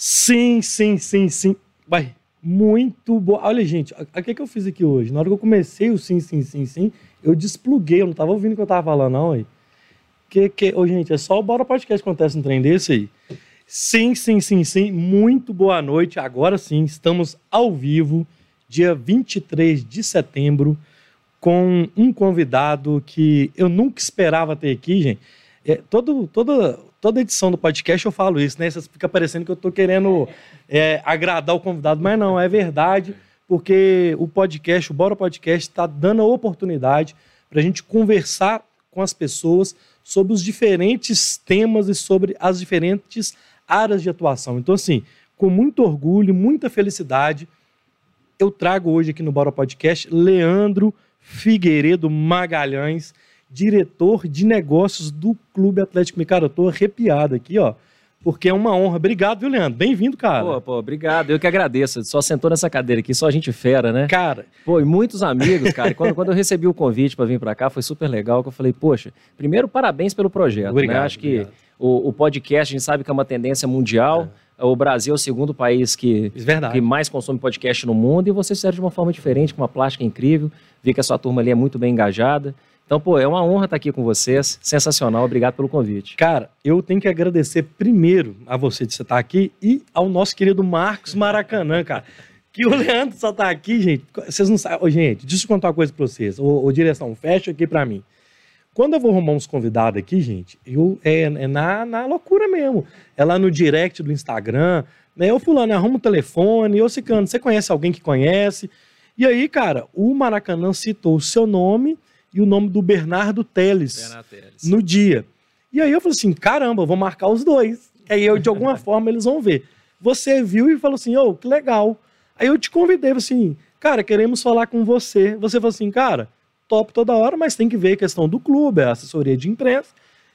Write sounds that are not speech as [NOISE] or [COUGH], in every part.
Sim, sim, sim, sim. Vai, muito boa. Olha, gente, o que, que eu fiz aqui hoje? Na hora que eu comecei o sim, sim, sim, sim, eu despluguei, eu não tava ouvindo o que eu tava falando, não, aí. Que, que, ô, gente, é só o Bora Podcast que acontece um trem desse aí. Sim, sim, sim, sim. Muito boa noite. Agora sim, estamos ao vivo, dia 23 de setembro, com um convidado que eu nunca esperava ter aqui, gente. É, todo, toda, toda edição do podcast eu falo isso, né? Você fica parecendo que eu tô querendo é, agradar o convidado, mas não, é verdade, porque o podcast, o Bora Podcast, está dando a oportunidade para a gente conversar com as pessoas sobre os diferentes temas e sobre as diferentes áreas de atuação. Então, assim, com muito orgulho, muita felicidade, eu trago hoje aqui no Bora Podcast Leandro Figueiredo Magalhães, diretor de negócios do Clube Atlético Mineiro. Eu tô arrepiado aqui, ó, porque é uma honra. Obrigado, viu, Leandro? Bem-vindo, cara. Pô, pô, obrigado. Eu que agradeço. Só sentou nessa cadeira aqui, só gente fera, né? Cara. Pô, e muitos amigos, cara. quando, quando eu recebi o convite para vir para cá, foi super legal, que eu falei, poxa, primeiro, parabéns pelo projeto. Né? Obrigado, né? Acho que obrigado. o, o, podcast, a gente sabe que é uma tendência mundial. É. O Brasil é o segundo país que, que mais consome podcast no mundo e você serve de uma forma diferente, com uma plástica incrível. Vi que a sua turma ali é muito bem engajada. Então, pô, é uma honra estar aqui com vocês. Sensacional. Obrigado pelo convite. Cara, eu tenho que agradecer primeiro a você de você estar aqui e ao nosso querido Marcos Maracanã, cara. Que o Leandro só tá aqui, gente. Vocês não sabem. Ô, gente, deixa eu contar uma coisa pra vocês. Ô, ô direção, fecha aqui pra mim. Quando eu vou arrumar uns convidados aqui, gente, eu, é, é na, na loucura mesmo. É lá no direct do Instagram, né? Eu fulano, arruma o telefone, eu Cicano, você conhece alguém que conhece? E aí, cara, o Maracanã citou o seu nome e o nome do Bernardo Teles, Bernardo Teles. no dia. E aí eu falei assim, caramba, vou marcar os dois. Aí eu, de alguma [LAUGHS] forma, eles vão ver. Você viu e falou assim, ô, oh, que legal. Aí eu te convidei, assim, cara, queremos falar com você. Você falou assim, cara, top toda hora, mas tem que ver a questão do clube, a assessoria de imprensa.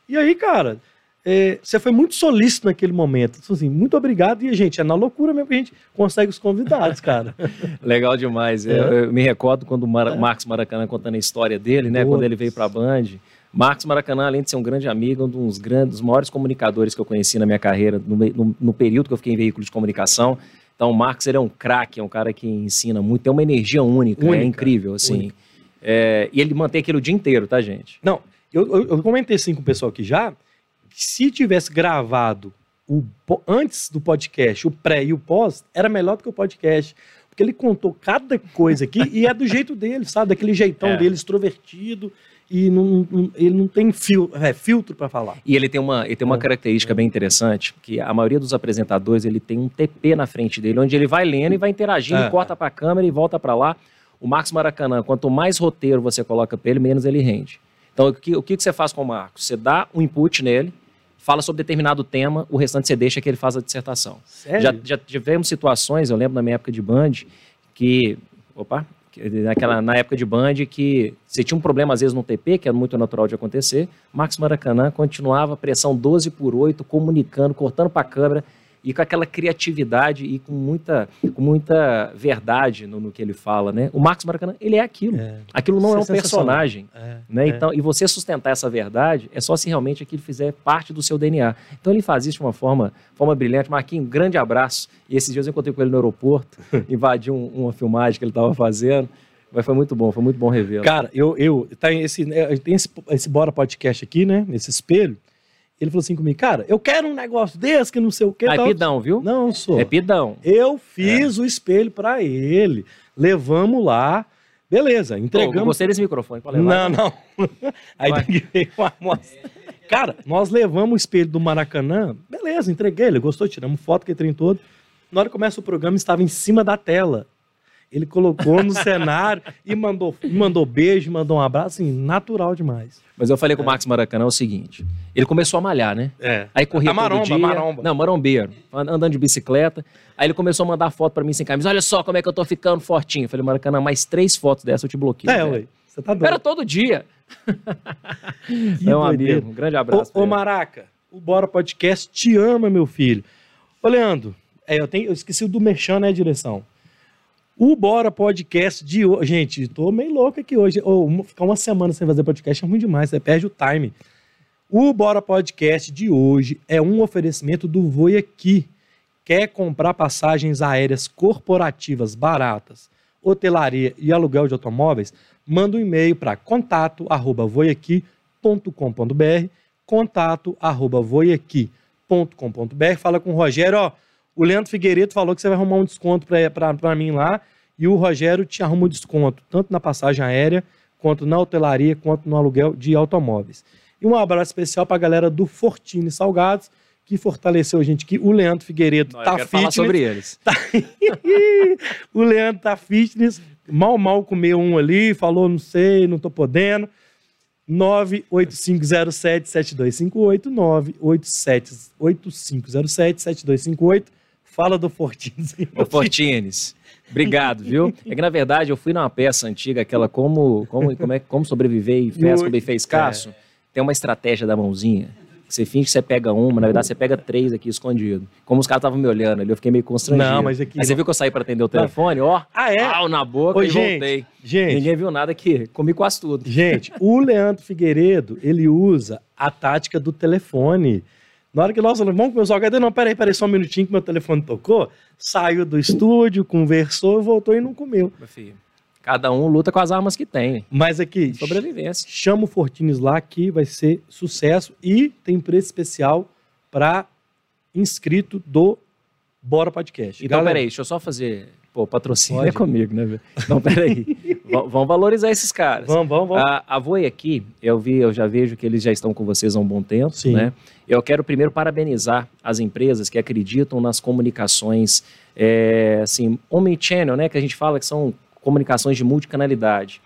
E aí, cara, é, você foi muito solícito naquele momento. Então, assim, muito obrigado. E, gente, é na loucura mesmo que a gente consegue os convidados, cara. [LAUGHS] Legal demais. É. Eu, eu, me recordo quando o Mar é. Marcos Maracanã contando a história dele, né? Quando ele veio para a Band. Marcos Maracanã, além de ser um grande amigo, um dos grandes, dos maiores comunicadores que eu conheci na minha carreira, no, no, no período que eu fiquei em veículo de comunicação. Então, o Marcos ele é um craque, é um cara que ensina muito, tem uma energia única, única é incrível, assim. Única. É, e ele mantém aquilo o dia inteiro, tá, gente? Não, eu, eu, eu comentei assim com o pessoal aqui já, se tivesse gravado o, antes do podcast, o pré e o pós, era melhor do que o podcast. Porque ele contou cada coisa aqui e é do jeito dele, sabe? Daquele jeitão é. dele, extrovertido. E não, não, ele não tem fil, é, filtro para falar. E ele tem uma, ele tem uma é. característica bem interessante, que a maioria dos apresentadores ele tem um TP na frente dele, onde ele vai lendo e vai interagindo, é. corta para a câmera e volta para lá. O Marcos Maracanã, quanto mais roteiro você coloca para ele, menos ele rende. Então, o que, o que você faz com o Marcos? Você dá um input nele, fala sobre determinado tema, o restante você deixa que ele faz a dissertação. Sério? Já, já tivemos situações, eu lembro na minha época de Band, que. Opa! Naquela, na época de Band, que você tinha um problema às vezes no TP, que é muito natural de acontecer. Marcos Maracanã continuava pressão 12 por 8, comunicando, cortando para a câmera e com aquela criatividade e com muita, com muita verdade no, no que ele fala, né? O Marcos Maracanã, ele é aquilo. É. Aquilo não Isso é um personagem, é. né? É. Então, e você sustentar essa verdade é só se realmente aquilo fizer parte do seu DNA. Então ele faz isso de uma forma, forma brilhante. Marquinhos, um grande abraço. E esses dias eu encontrei com ele no aeroporto, [LAUGHS] invadi um, uma filmagem que ele estava fazendo. Mas foi muito bom, foi muito bom revê-lo. Cara, eu, eu tá esse, né, tem esse, esse Bora Podcast aqui, né? Nesse espelho. Ele falou assim comigo, cara, eu quero um negócio desse que não sei o quê. Ah, é pidão, viu? Não, sou. É pidão. Eu fiz é. o espelho para ele. Levamos lá. Beleza, entregamos. Eu gostei desse microfone para levar. Não, não. [LAUGHS] Aí que ver uma amostra. Cara, nós levamos o espelho do Maracanã. Beleza, entreguei. Ele gostou, tiramos foto, que trem todo. Na hora que começa o programa, estava em cima da tela. Ele colocou no cenário e mandou, mandou beijo, mandou um abraço, assim, natural demais. Mas eu falei com o Max Maracanã o seguinte: ele começou a malhar, né? É. Aí corria a maromba, todo dia. maromba. Não, marombeiro, andando de bicicleta. Aí ele começou a mandar foto para mim sem camisa. Olha só como é que eu tô ficando fortinho. Eu falei, Maracanã, mais três fotos dessa eu te bloqueio. É, ué. Você tá doido. Era todo dia. [LAUGHS] é um amigo. Um grande abraço. Ô, ô Maraca, o Bora Podcast te ama, meu filho. Ô, Leandro, é, eu, tenho, eu esqueci o do Merchan, né, direção? O Bora Podcast de hoje. Gente, tô meio louco aqui hoje. Oh, ficar uma semana sem fazer podcast é ruim demais, você perde o time. O Bora Podcast de hoje é um oferecimento do Voi Aqui, Quer comprar passagens aéreas corporativas baratas, hotelaria e aluguel de automóveis? Manda um e-mail para contato@voiaqui.com.br, contato@voiaqui.com.br. Fala com o Rogério, ó, o Leandro Figueiredo falou que você vai arrumar um desconto para mim lá e o Rogério te arruma um desconto, tanto na passagem aérea, quanto na hotelaria, quanto no aluguel de automóveis. E um abraço especial para a galera do Fortini Salgados, que fortaleceu a gente aqui. O Leandro Figueiredo Não, tá eu quero fitness. falar sobre eles. [LAUGHS] Tá- o Leandro tá fitness, mal, mal comeu um ali, falou, não sei, não tô podendo. 98507-7258, 987-8507-7258. Fala do Fortins. [LAUGHS] Ô, Fortines, obrigado, viu? É que, na verdade, eu fui numa peça antiga, aquela como, como, como, é, como sobreviver em festa, Muito, como fez escasso. Tem uma estratégia da mãozinha. Você finge que você pega uma, na verdade você pega três aqui escondido. Como os caras estavam me olhando ali, eu fiquei meio constrangido. Não, mas aqui- Aí você viu que eu saí para atender o telefone, ó, Ah, é? pau na boca Ô, e gente, voltei. gente, Ninguém viu nada aqui, comi quase tudo. Gente, o Leandro Figueiredo, ele usa a tática do telefone. Na hora que nós falamos, vamos começar o cadê? Não, peraí, peraí, só um minutinho que meu telefone tocou. Saiu do estúdio, conversou, voltou e não comeu. Meu filho, cada um luta com as armas que tem. Mas aqui, Sobrevivência. chama o Fortines lá que vai ser sucesso e tem preço especial para inscrito do Bora Podcast. Então, Galera, peraí, deixa eu só fazer. Pô, patrocínio Pode. é comigo, né? Então, peraí. [LAUGHS] V- vamos valorizar esses caras. Vamos, vamos, vamos. A, a Voi aqui, eu vi, eu já vejo que eles já estão com vocês há um bom tempo, Sim. né? Eu quero primeiro parabenizar as empresas que acreditam nas comunicações, é, assim, omnichannel, né? Que a gente fala que são comunicações de multicanalidade.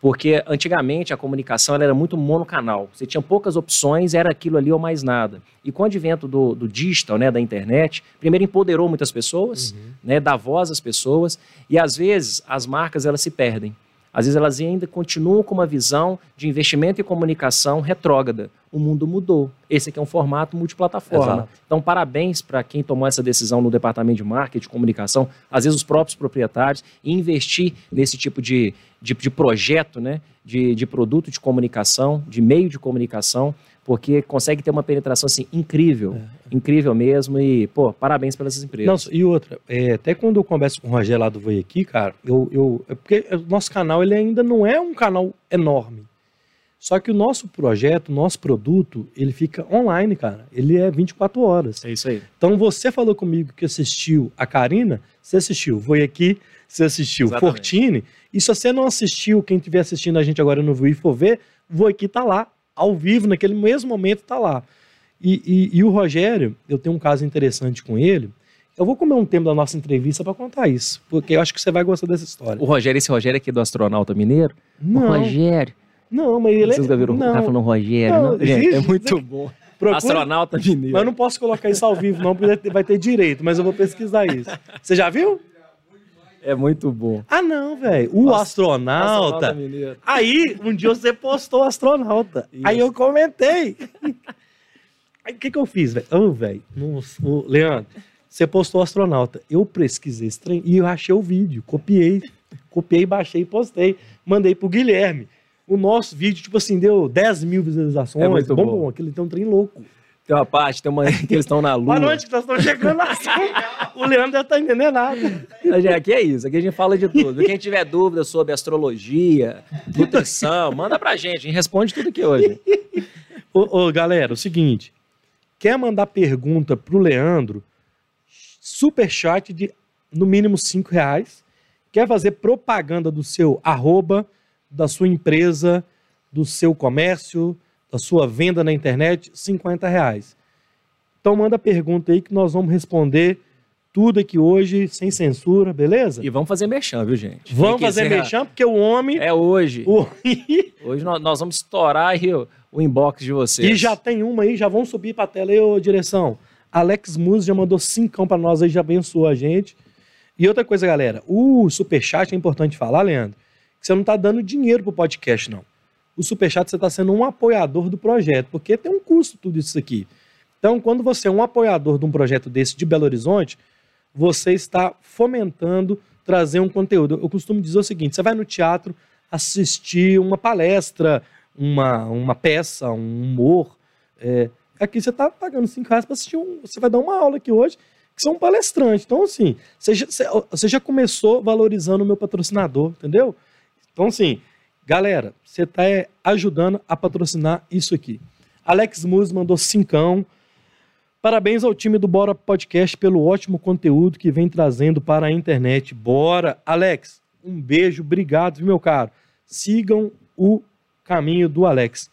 Porque antigamente a comunicação era muito monocanal. Você tinha poucas opções, era aquilo ali ou mais nada. E com o advento do, do digital, né, da internet, primeiro empoderou muitas pessoas, né, dá voz às pessoas, e às vezes as marcas elas se perdem. Às vezes elas ainda continuam com uma visão de investimento em comunicação retrógrada. O mundo mudou. Esse aqui é um formato multiplataforma. Exato. Então, parabéns para quem tomou essa decisão no departamento de marketing, de comunicação, às vezes os próprios proprietários, e investir nesse tipo de, de, de projeto, né? de, de produto de comunicação, de meio de comunicação, porque consegue ter uma penetração assim, incrível, incrível mesmo. E, pô, parabéns para essas empresas. Não, e outra, é, até quando eu converso com o Rogério lá do Voi aqui, cara, eu, eu, é porque o nosso canal ele ainda não é um canal enorme. Só que o nosso projeto, o nosso produto, ele fica online, cara. Ele é 24 horas. É isso aí. Então você falou comigo que assistiu a Karina, você assistiu Voi aqui, você assistiu Exatamente. Fortini, e se você não assistiu, quem estiver assistindo a gente agora no Voi for ver, Voi aqui tá lá, ao vivo, naquele mesmo momento tá lá. E, e- e o Rogério, eu tenho um caso interessante com ele. Eu vou comer um tempo da nossa entrevista para contar isso, porque eu acho que você vai gostar dessa história. O Rogério, esse Rogério aqui do astronauta mineiro. Não, Rogério. não, mas ele Vocês já viram o não, cara falando Rogério, Não, não? Gente, é muito bom. procura- Astronauta mineiro. Mas eu não posso colocar isso ao vivo, não, porque vai ter direito, mas eu vou pesquisar isso. Você já viu? É muito bom. Ah, não, velho. O astronauta. mineiro. Aí, um dia você postou astronauta. Isso. Aí eu comentei. Aí o que, que eu fiz, velho? Ô, velho. nossa, ô, Leandro, você postou astronauta. Eu pesquisei esse trem e eu achei o vídeo. Copiei. Copiei, baixei e postei. Mandei pro Guilherme. O nosso vídeo, tipo assim, deu 10 mil visualizações. É muito bom, bom. bom. Aquele tem um trem louco. Tem uma parte, tem uma [LAUGHS] que eles estão na lua. Boa noite, que nós estamos chegando lá. o Leandro deve estar entendendo nada. Gente, Aqui é isso, aqui a gente fala de tudo. Quem tiver dúvida sobre astrologia, nutrição, manda pra gente, a gente responde tudo aqui hoje. Ô, ô, galera, o seguinte. Quer mandar pergunta pro Leandro? Superchat de no mínimo cinco reais. Quer fazer propaganda do seu arroba, da sua empresa, do seu comércio, da sua venda na internet? 50 reais. Então manda pergunta aí que nós vamos responder tudo aqui hoje, sem censura, beleza? E vamos fazer merchan, viu, gente? Vamos fazer mexão, porque o homem. É hoje. o- [LAUGHS] Hoje nós, nós vamos estourar aí o, inbox de vocês. E já tem uma aí, já vamos subir pra tela aí, ô direção. Alex Muse já mandou cincão pra nós aí, já abençoou a gente. E outra coisa, galera, o Superchat é importante falar, Leandro, que você não tá dando dinheiro pro podcast, não. O Superchat você tá sendo um apoiador do projeto, porque tem um custo tudo isso aqui. Então, quando você é um apoiador de um projeto desse de Belo Horizonte, você está fomentando trazer um conteúdo. Eu costumo dizer o seguinte: você vai no teatro assistir uma palestra, uma, uma peça, um humor. é, aqui você está pagando 5 reais para assistir um. Você vai dar uma aula aqui hoje. que são palestrantes. Então, assim, você já, você já começou valorizando o meu patrocinador, entendeu? Então, assim, galera, você está é, ajudando a patrocinar isso aqui. Alex Muz mandou cincão. Parabéns ao time do Bora Podcast pelo ótimo conteúdo que vem trazendo para a internet. Bora! Alex, um beijo, obrigado, meu caro. Sigam o caminho do Alex.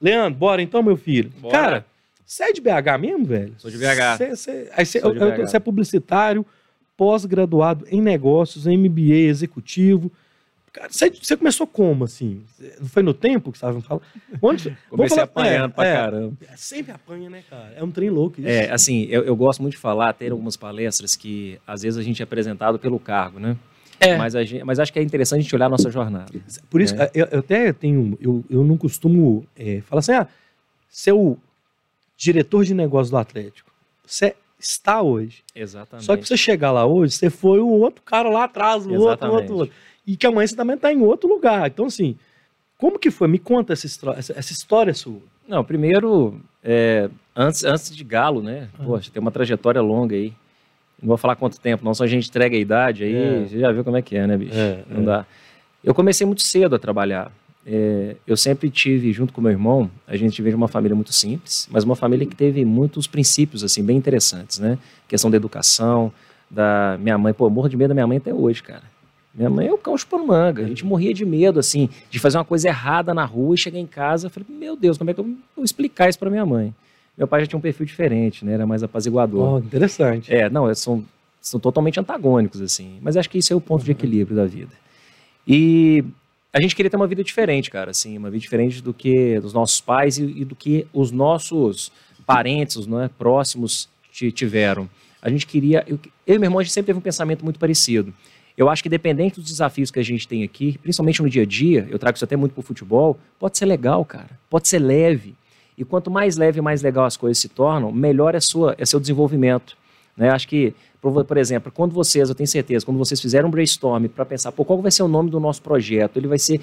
Leandro, bora então, meu filho. Bora. Cara, você é de BH mesmo, velho? Sou de BH. Você é publicitário, pós-graduado em negócios, MBA executivo. Você começou como, assim? Foi no tempo que você estava falando? Onde, Comecei falar, apanhando é, pra é, caramba. É, sempre apanha, né, cara? É um trem louco isso. É, assim, eu, eu gosto muito de falar, ter algumas palestras que às vezes a gente é apresentado pelo cargo, né? É. Mas, gente, mas acho que é interessante a gente olhar a nossa jornada. Por isso, é. eu, eu, até tenho. Eu, eu não costumo é, falar assim, ah, seu diretor de negócios do Atlético. Você está hoje. Exatamente. Só que você chegar lá hoje, você foi o outro cara lá atrás, o outro, outro, outro. E que amanhã você também está em outro lugar. Então, assim, como que foi? Me conta essa, essa, essa história sua. Não, primeiro, é, antes, antes de Galo, né? Ah. Poxa, tem uma trajetória longa aí. Não vou falar quanto tempo, não, só a gente entrega a idade aí, é. você já viu como é que é, né, bicho? É, não é. dá. Eu comecei muito cedo a trabalhar. É, eu sempre tive, junto com meu irmão, a gente veio de uma família muito simples, mas uma família que teve muitos princípios, assim, bem interessantes, né? Questão da educação, da minha mãe. Pô, eu morro de medo da minha mãe até hoje, cara. Minha mãe é o cão chupando manga. A gente morria de medo, assim, de fazer uma coisa errada na rua e chegar em casa. Falei, meu Deus, como é que eu vou explicar isso para minha mãe? Meu pai já tinha um perfil diferente, né? Era mais apaziguador. Oh, interessante. É, não, são, são totalmente antagônicos, assim. Mas acho que isso é o ponto uhum. de equilíbrio da vida. E a gente queria ter uma vida diferente, cara, assim, uma vida diferente do que dos nossos pais e, e do que os nossos parentes, né, próximos tiveram. A gente queria, eu, eu e meu irmão a gente sempre teve um pensamento muito parecido. Eu acho que dependente dos desafios que a gente tem aqui, principalmente no dia a dia, eu trago isso até muito pro futebol, pode ser legal, cara, pode ser leve. E quanto mais leve e mais legal as coisas se tornam, melhor é, sua, é seu desenvolvimento. Né? Acho que, por, por, exemplo, quando vocês, eu tenho certeza, quando vocês fizeram um brainstorm para pensar, pô, qual vai ser o nome do nosso projeto? Ele vai ser.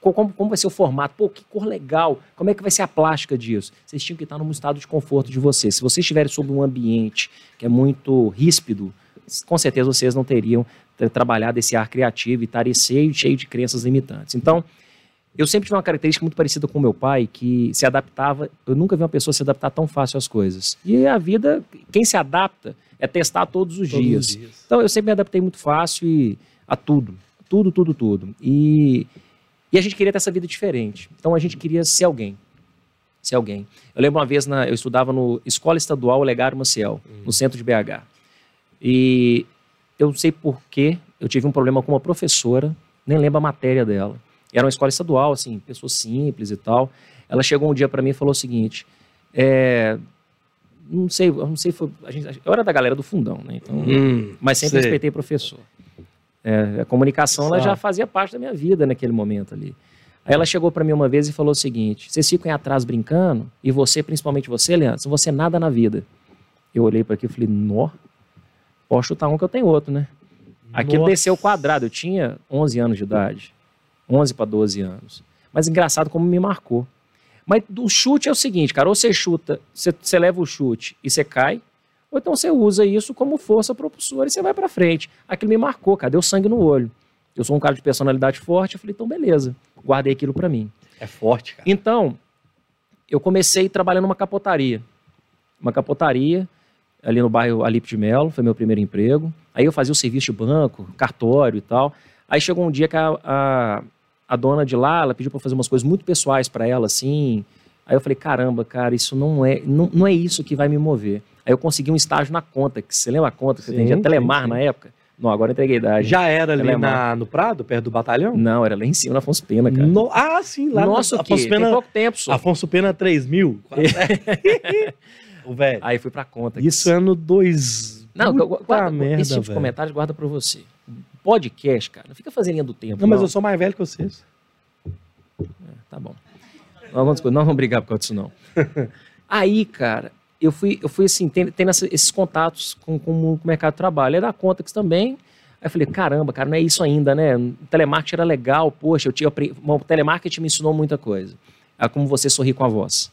Como, como, vai ser o formato? Pô, que cor legal! Como é que vai ser a plástica disso? Vocês tinham que estar num estado de conforto de vocês. Se vocês estiverem sob um ambiente que é muito ríspido, com certeza vocês não teriam trabalhado esse ar criativo e estariam cheio, cheio de crenças limitantes. Então, eu sempre tive uma característica muito parecida com meu pai, que se adaptava. Eu nunca vi uma pessoa se adaptar tão fácil às coisas. E a vida, quem se adapta é testar todos os, todos dias. os dias. Então eu sempre me adaptei muito fácil e, a tudo. Tudo, tudo, tudo. E, e a gente queria ter essa vida diferente. Então a gente queria ser alguém. Ser alguém. Eu lembro uma vez, na, eu estudava no Escola Estadual Olegário Maciel, hum. no centro de BH. E eu não sei porquê, eu tive um problema com uma professora, nem lembro a matéria dela. Era uma escola estadual, assim, pessoas simples e tal. Ela chegou um dia para mim e falou o seguinte: é, não sei, eu não sei, foi, a gente, eu era da galera do fundão, né? Então, hum, mas sempre sei. respeitei professor. É, a comunicação ela já fazia parte da minha vida naquele momento ali. Aí ela chegou para mim uma vez e falou o seguinte: vocês ficam aí atrás brincando e você, principalmente você, Leandro, você nada na vida. Eu olhei para aqui e falei: nó, posso chutar um que eu tenho outro, né? Aquilo Nossa. desceu quadrado. Eu tinha 11 anos de idade. 11 para 12 anos. Mas engraçado como me marcou. Mas o chute é o seguinte, cara, ou você chuta, você, você leva o chute e você cai, ou então você usa isso como força propulsora e você vai para frente. Aquilo me marcou, cara, deu sangue no olho. Eu sou um cara de personalidade forte, eu falei, então beleza, guardei aquilo para mim. É forte, cara. Então, eu comecei trabalhando numa capotaria. Uma capotaria ali no bairro Alipe de Melo, foi meu primeiro emprego. Aí eu fazia o serviço de banco, cartório e tal. Aí chegou um dia que a, a, a dona de lá, ela pediu para fazer umas coisas muito pessoais para ela, assim. Aí eu falei, caramba, cara, isso não é, não, não é isso que vai me mover. Aí eu consegui um estágio na conta, que você lembra a conta que você atendia Telemar sim. na época? Não, agora entreguei idade. Já era ali na, no Prado, perto do batalhão? Não, era lá em cima, na Afonso Pena, cara. No, ah, sim, lá Nossa, no Afonso Pena. Tem pouco tempo, só. Afonso Pena 3000. [LAUGHS] [LAUGHS] o velho. Aí fui pra conta. Isso é ano 2. Não, guarda, merda, esse tipo véio. de comentário guarda pra você. Podcast, cara, não fica fazendo linha do tempo. Não, não, mas eu sou mais velho que vocês. É, tá bom. Não vamos, não vamos brigar por causa disso, não. [LAUGHS] Aí, cara, eu fui, eu fui assim, tendo, tendo esses contatos com, com, o mercado de trabalho. Aí da Contax também. Aí eu falei, caramba, cara, não é isso ainda, né? O telemarketing era legal, poxa, eu tinha, o telemarketing me ensinou muita coisa. É como você sorrir com a voz.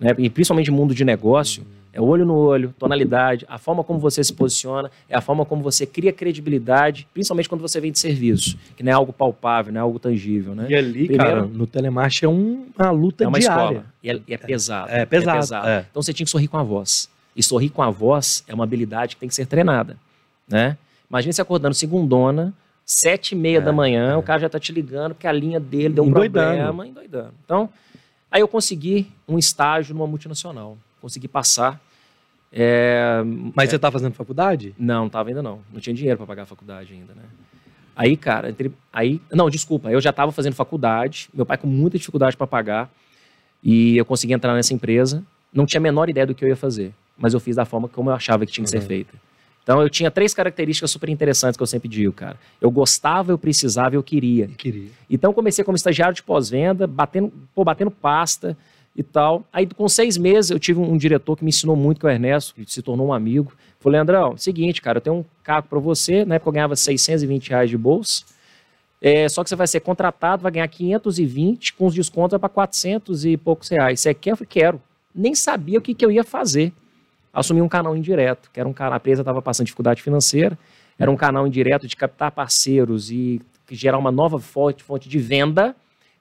Né? E principalmente no mundo de negócio, É olho no olho, tonalidade, a forma como você se posiciona, é a forma como você cria credibilidade, principalmente quando você vem de serviço, que não é algo palpável, não é algo tangível, né? E ali, Primeiro- cara, no telemarketing é um- uma luta É uma diária. escola. E é, e é pesado. É pesado, é. Então você tinha que sorrir com a voz. E sorrir com a voz é uma habilidade que tem que ser treinada, né? Imagina você acordando segundona, sete e meia É, da manhã, é. o cara já tá te ligando porque a linha dele deu um Endoidando. problema, endoidando. Então, aí eu consegui um estágio numa multinacional. Consegui passar. É, Mas você tá fazendo faculdade? não, não tava ainda não. Não tinha dinheiro para pagar a faculdade ainda, né? Aí, cara, entre, aí, não, desculpa, eu já estava fazendo faculdade, meu pai com muita dificuldade para pagar, e eu consegui entrar nessa empresa. Não tinha a menor ideia do que eu ia fazer, mas eu fiz da forma como eu achava que tinha que ser Uhum. feita. Então, eu tinha três características super interessantes que eu sempre digo, cara. Eu gostava, eu precisava, eu queria. Queria. Então comecei como estagiário de pós-venda, batendo, pô, batendo pasta e tal. Aí com seis meses eu tive um, um diretor que me ensinou muito, que é o Ernesto, que se tornou um amigo. Falei, Leandrão, seguinte, cara, eu tenho um cargo para você. Na época eu ganhava 620 reais de bolsa. É, só que você vai ser contratado, vai ganhar 520, com os descontos vai para 400 e poucos reais. Você quer? Eu falei, quero. Nem sabia o que, que eu ia fazer. Assumi um canal indireto, que era um canal, a empresa estava passando dificuldade financeira, era um canal indireto de captar parceiros e gerar uma nova fonte, fonte de venda.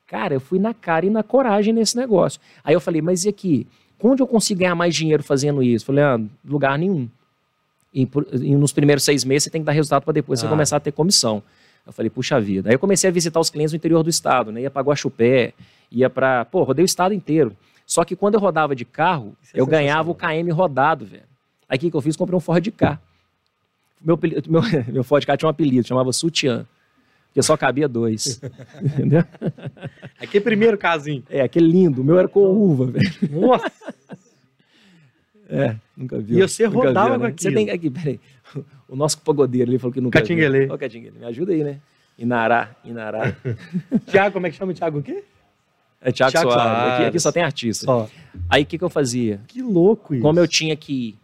Cara, eu fui na cara e na coragem nesse negócio. Aí eu falei, mas e aqui? Onde eu consigo ganhar mais dinheiro fazendo isso? Falei, ah, lugar nenhum. E, por- e nos primeiros seis meses você tem que dar resultado para depois você Ah. começar a ter comissão. Eu falei, puxa vida. Aí eu comecei a visitar os clientes no interior do estado, né? Ia para Guaxupé, ia para. Pô, rodei o estado inteiro. Só que quando eu rodava de carro, é eu ganhava o KM rodado, velho. Aí o que, que eu fiz? Comprei um Ford K. Meu, [LAUGHS] meu, meu Ford K tinha um apelido, chamava Sutiã. Porque só cabia dois. [LAUGHS] Entendeu? Aqui primeiro casinho. É, aquele lindo. O meu era com uva, velho. Nossa, [LAUGHS] É, nunca viu. E você rodava viu, com né? Você aquilo. tem aqui, peraí. O nosso pagodeiro ali falou que nunca Catinguelê. viu. Ó, Catinguelê. Me ajuda aí, né? Inará, Inará. Thiago, como é que chama o Thiago o quê? É Thiago, Thiago Soares. Aqui, Soares. aqui só tem artista. Só. Aí o que, que eu fazia? Que louco isso. Como eu tinha que ir,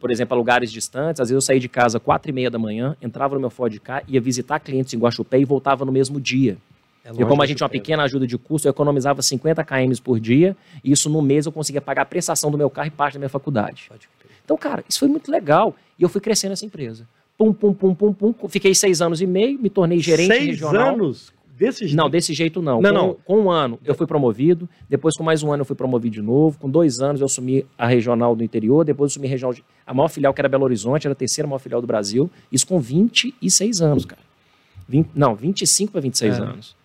por exemplo, a lugares distantes, às vezes eu saía de casa às quatro e meia da manhã, entrava no meu Ford K, ia visitar clientes em Guaxupé e voltava no mesmo dia. É E como a gente tinha uma pequena ajuda de custo, eu economizava 50 km por dia, e isso no mês eu conseguia pagar a prestação do meu carro e parte da minha faculdade. Então, cara, isso foi muito legal. E eu fui crescendo essa empresa. Pum, pum, pum, pum, pum. Fiquei seis anos e meio, me tornei gerente Seis regional. anos desse jeito? Não, desse jeito não. Não, com, não. com um ano eu fui promovido, depois com mais um ano eu fui promovido de novo, com dois anos eu assumi a regional do interior, depois eu assumi a regional, de- a maior filial que era Belo Horizonte, era a terceira maior filial do Brasil, isso com 26 anos, cara. Vin- não, 25 para 26 É. anos.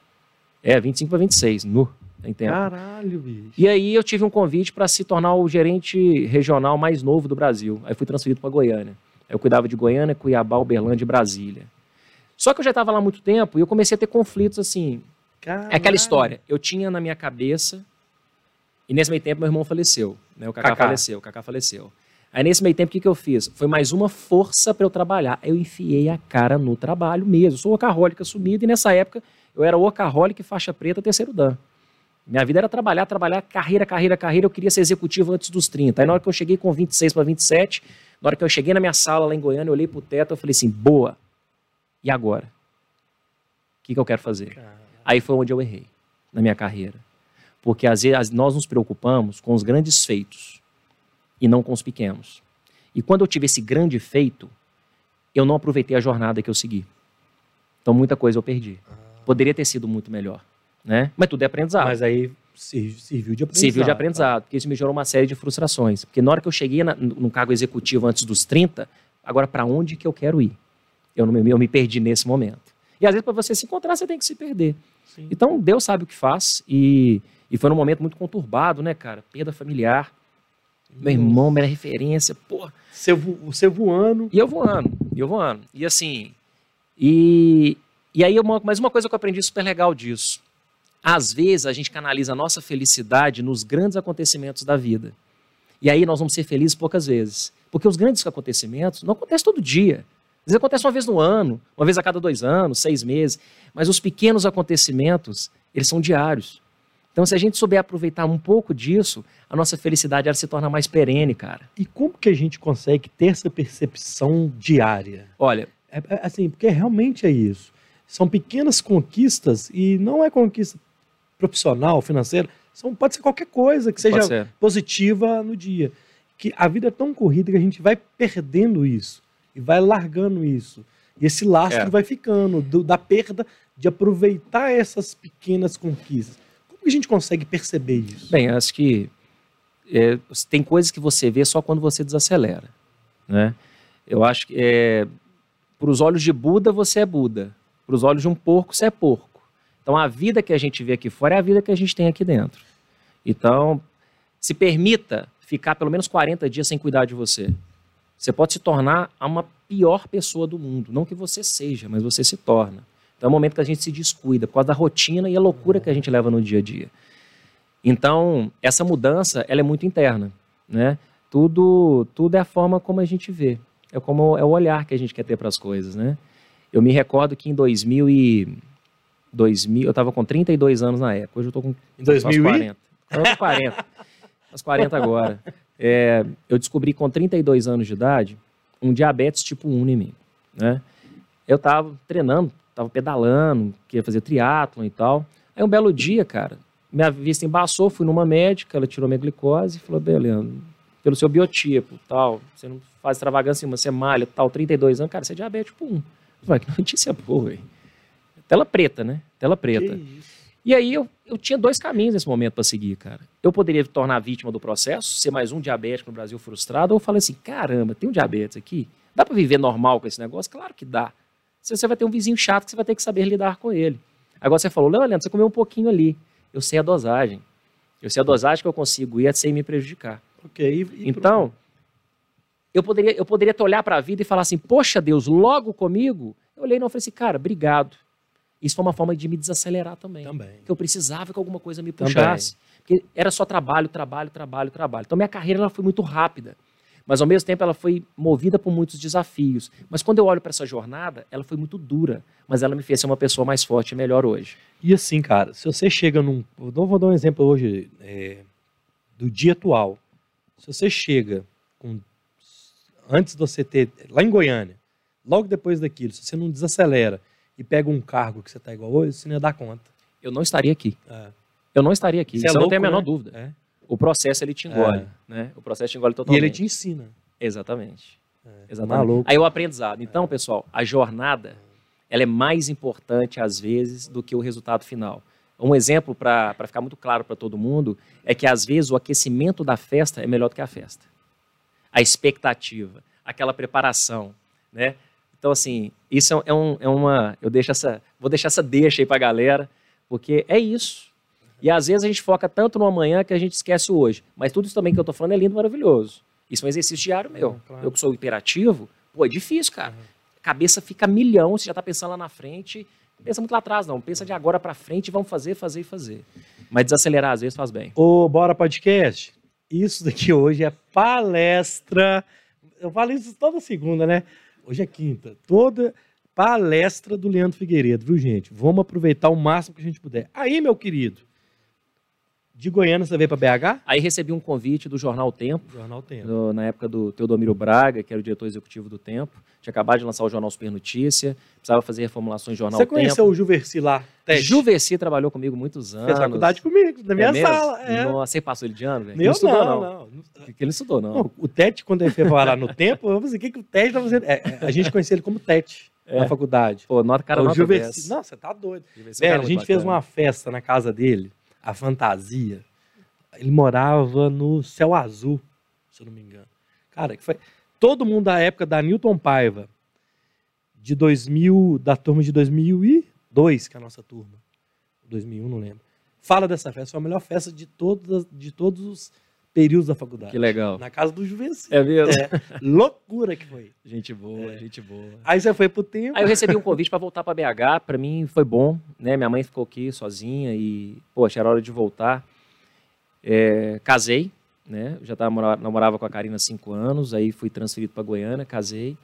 É, 25 para 26, nu, tem tempo. Caralho, bicho. E aí eu tive um convite para se tornar o gerente regional mais novo do Brasil. Aí fui transferido para Goiânia. Eu cuidava de Goiânia, Cuiabá, Uberlândia e Brasília. Só que eu já estava lá há muito tempo e eu comecei a ter conflitos assim. Caralho. É aquela história. Eu tinha na minha cabeça e nesse meio tempo meu irmão faleceu. Né? O Cacá, Cacá. faleceu, o Cacá faleceu. Aí nesse meio tempo o que, que eu fiz? Foi mais uma força para eu trabalhar. Eu enfiei a cara no trabalho mesmo. Eu sou workaholic assumido e nessa época eu era workaholic faixa preta terceiro dan. Minha vida era trabalhar, trabalhar, carreira, carreira, carreira. Eu queria ser executivo antes dos 30. Aí na hora que eu cheguei com 26 para 27, na hora que eu cheguei na minha sala lá em Goiânia, eu olhei pro teto e falei assim, boa. E agora? O que, que eu quero fazer? Caralho. Aí foi onde eu errei na minha carreira. Porque às vezes nós nos preocupamos com os grandes feitos e não com os pequenos. E quando eu tive esse grande feito, eu não aproveitei a jornada que eu segui. Então muita coisa eu perdi. Poderia ter sido muito melhor, né? Mas tudo é aprendizado. Mas aí ser- serviu de aprendizado. Serviu de aprendizado, porque isso me gerou uma série de frustrações. Porque na hora que eu cheguei na, num cargo executivo antes dos 30, agora para onde que eu quero ir? Eu, não me, eu me perdi nesse momento. E às vezes para você se encontrar, você tem que se perder. Sim. Então Deus sabe o que faz e, e foi num momento muito conturbado, né, cara? Perda familiar. Meu irmão, minha referência, porra. Você, vo- você voando. E eu voando, e eu voando. E assim, e, e aí, uma, mas uma coisa que eu aprendi super legal disso. Às vezes a gente canaliza a nossa felicidade nos grandes acontecimentos da vida. E aí nós vamos ser felizes poucas vezes. Porque os grandes acontecimentos não acontecem todo dia. Às vezes acontece uma vez no ano, uma vez a cada dois anos, seis meses. Mas os pequenos acontecimentos, eles são diários. Então, se a gente souber aproveitar um pouco disso, a nossa felicidade ela se torna mais perene, cara. E como que a gente consegue ter essa percepção diária? Olha, É, é, assim, porque realmente é isso. São pequenas conquistas e não é conquista profissional, financeira. São, pode ser qualquer coisa que seja positiva no dia. que a vida é tão corrida que a gente vai perdendo isso e vai largando isso. E esse lastro É. vai ficando do- da perda de aproveitar essas pequenas conquistas. Como que a gente consegue perceber isso? Bem, acho que é, tem coisas que você vê só quando você desacelera, né? Eu acho que é, para os olhos de Buda você é Buda, para os olhos de um porco você é porco. Então a vida que a gente vê aqui fora é a vida que a gente tem aqui dentro. Então se permita ficar pelo menos 40 dias sem cuidar de você. Você pode se tornar a uma pior pessoa do mundo, não que você seja, mas você se torna. Então é o momento que a gente se descuida por causa da rotina e a loucura que a gente leva no dia a dia. Então, essa mudança, ela é muito interna, né? Tudo, tudo é a forma como a gente vê. É como é o olhar que a gente quer ter para as coisas, né? Eu me recordo que em 2000 e 2000, eu estava com 32 anos na época. Hoje eu estou com Em quase 2000 e... 40. Eu tô 40. Faz 40 agora. É, eu descobri com 32 anos de idade um diabetes tipo 1 em mim, né? Eu tava treinando, tava pedalando, queria fazer triatlon e tal. Aí um belo dia, cara, minha vista embaçou, fui numa médica, ela tirou minha glicose e falou, bem, Leandro, pelo seu biotipo, tal, você não faz extravagância, você malha, tal, 32 anos, cara, você é diabético tipo 1. Eu falei, que [LAUGHS] notícia boa, velho. Tela preta, né? Tela preta. Que isso? E aí eu, eu tinha dois caminhos nesse momento para seguir, cara. Eu poderia me tornar vítima do processo, ser mais um diabético no Brasil frustrado, ou falei assim, caramba, tem um diabetes aqui? Dá para viver normal com esse negócio? Claro que dá. Você você vai ter um vizinho chato que você vai ter que saber lidar com ele. Agora você falou, Leandro, você comeu um pouquinho ali. Eu sei a dosagem. Eu sei a dosagem que eu consigo ir sem me prejudicar. Ok. e- Então, eu poderia, eu poderia te olhar para a vida e falar assim, poxa Deus, logo comigo? Eu olhei e não falei assim, cara, obrigado. Isso foi uma forma de me desacelerar também Também. que eu precisava que alguma coisa me Também. puxasse. Porque era só trabalho, trabalho, trabalho, trabalho. Então minha carreira ela foi muito rápida. Mas ao mesmo tempo ela foi movida por muitos desafios. Mas quando eu olho para essa jornada, ela foi muito dura. Mas ela me fez ser uma pessoa mais forte e melhor hoje. E assim, cara, se você chega num. Eu vou dar um exemplo hoje é, do dia atual. Se você chega com. Antes de você ter. Lá em Goiânia, logo depois daquilo, se você não desacelera e pega um cargo que você tá igual hoje, você não ia dar conta. Eu não estaria aqui. É. Eu não estaria aqui. Você Isso é eu não tenho a menor né? dúvida. É. O processo ele te engole. Né? O processo te engole E totalmente. ele te ensina. Exatamente. É. Exatamente. Maluco. Aí o aprendizado. Então, pessoal, a jornada ela é mais importante às vezes do que o resultado final. Um exemplo para ficar muito claro para todo mundo é que às vezes o aquecimento da festa é melhor do que a festa. A expectativa, aquela preparação, né? Então assim, isso é, um, é uma, eu deixo essa, vou deixar essa deixa aí para a galera, porque é isso. E às vezes a gente foca tanto no amanhã que a gente esquece o hoje. Mas tudo isso também que eu tô falando é lindo, maravilhoso. Isso é um exercício diário meu. Não, claro. Eu que sou hiperativo, pô, é difícil, cara. A cabeça fica milhão, você já tá pensando lá na frente. Não pensa muito lá atrás, não. Pensa de agora para frente e vamos fazer, fazer e fazer. Mas desacelerar às vezes faz bem. Ô, Bora Podcast, isso daqui hoje é palestra. Eu falo isso toda segunda, né? Hoje é quinta. Toda palestra do Leandro Figueiredo, viu, gente? Vamos aproveitar o máximo que a gente puder. Aí, meu querido, de Goiânia você veio para BH? Aí recebi um convite do Jornal Tempo, Jornal Tempo. no- na época do Teodomiro Braga, que era o diretor executivo do Tempo. Tinha acabado de lançar o Jornal Super Notícia, precisava fazer reformulações do Jornal Você Tempo. conheceu o Juverci lá? Teste? Juveci trabalhou comigo muitos anos. Fez faculdade comigo, na minha É sala. É. Nossa, você passou ele de ano, velho? Eu Não não, não. não. Que ele não estudou, não. Não, o Tete, quando ele foi parar no tempo, eu falei, o que, que o Tete tá fazendo? É, é, a gente conhecia ele como Tete É. na faculdade. Pô, nota, cara, o nota Juverci. 10. Não, você tá doido. É um Velho, cara a gente fez uma festa na casa dele, a fantasia. Ele morava no Céu Azul, se eu não me engano. Cara, que foi todo mundo da época da Newton Paiva, de 2000, da turma de 2002, que é a nossa turma. 2001, não lembro. Fala dessa festa, foi a melhor festa de todos, de todos os períodos da faculdade. Que legal. Na casa do Juvenci. É mesmo? Loucura que foi. Gente boa, É. gente boa. Aí você foi pro tempo. Aí eu recebi um convite para voltar para BH, para mim foi bom, né? Minha mãe ficou aqui sozinha e, poxa, era hora de voltar. É, casei, né? Eu já tava, mora- namorava com a Karina há cinco anos, aí fui transferido para Goiânia, casei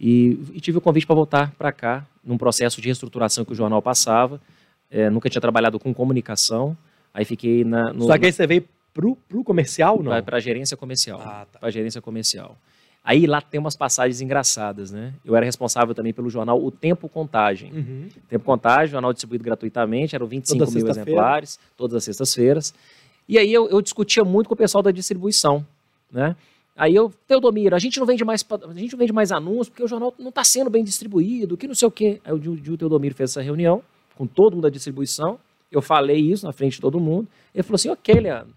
e, e tive o convite para voltar para cá, num processo de reestruturação que o jornal passava. É, nunca tinha trabalhado com comunicação, aí fiquei na, no, Só que aí você veio pro, pro comercial, não? para a gerência comercial. Ah, tá. Para a gerência comercial. Aí lá tem umas passagens engraçadas, né? Eu era responsável também pelo jornal O Tempo Contagem. Uhum. Tempo Contagem, jornal distribuído gratuitamente, eram 25 Toda mil exemplares, todas as sextas-feiras. E aí eu, eu discutia muito com o pessoal da distribuição, né? Aí eu, Teodomiro, a gente não vende mais, a gente não vende mais anúncios porque o jornal não está sendo bem distribuído, que não sei o quê. Aí o Teodomiro fez essa reunião com todo mundo da distribuição. Eu falei isso na frente de todo mundo. Ele falou assim: ok, Leandro,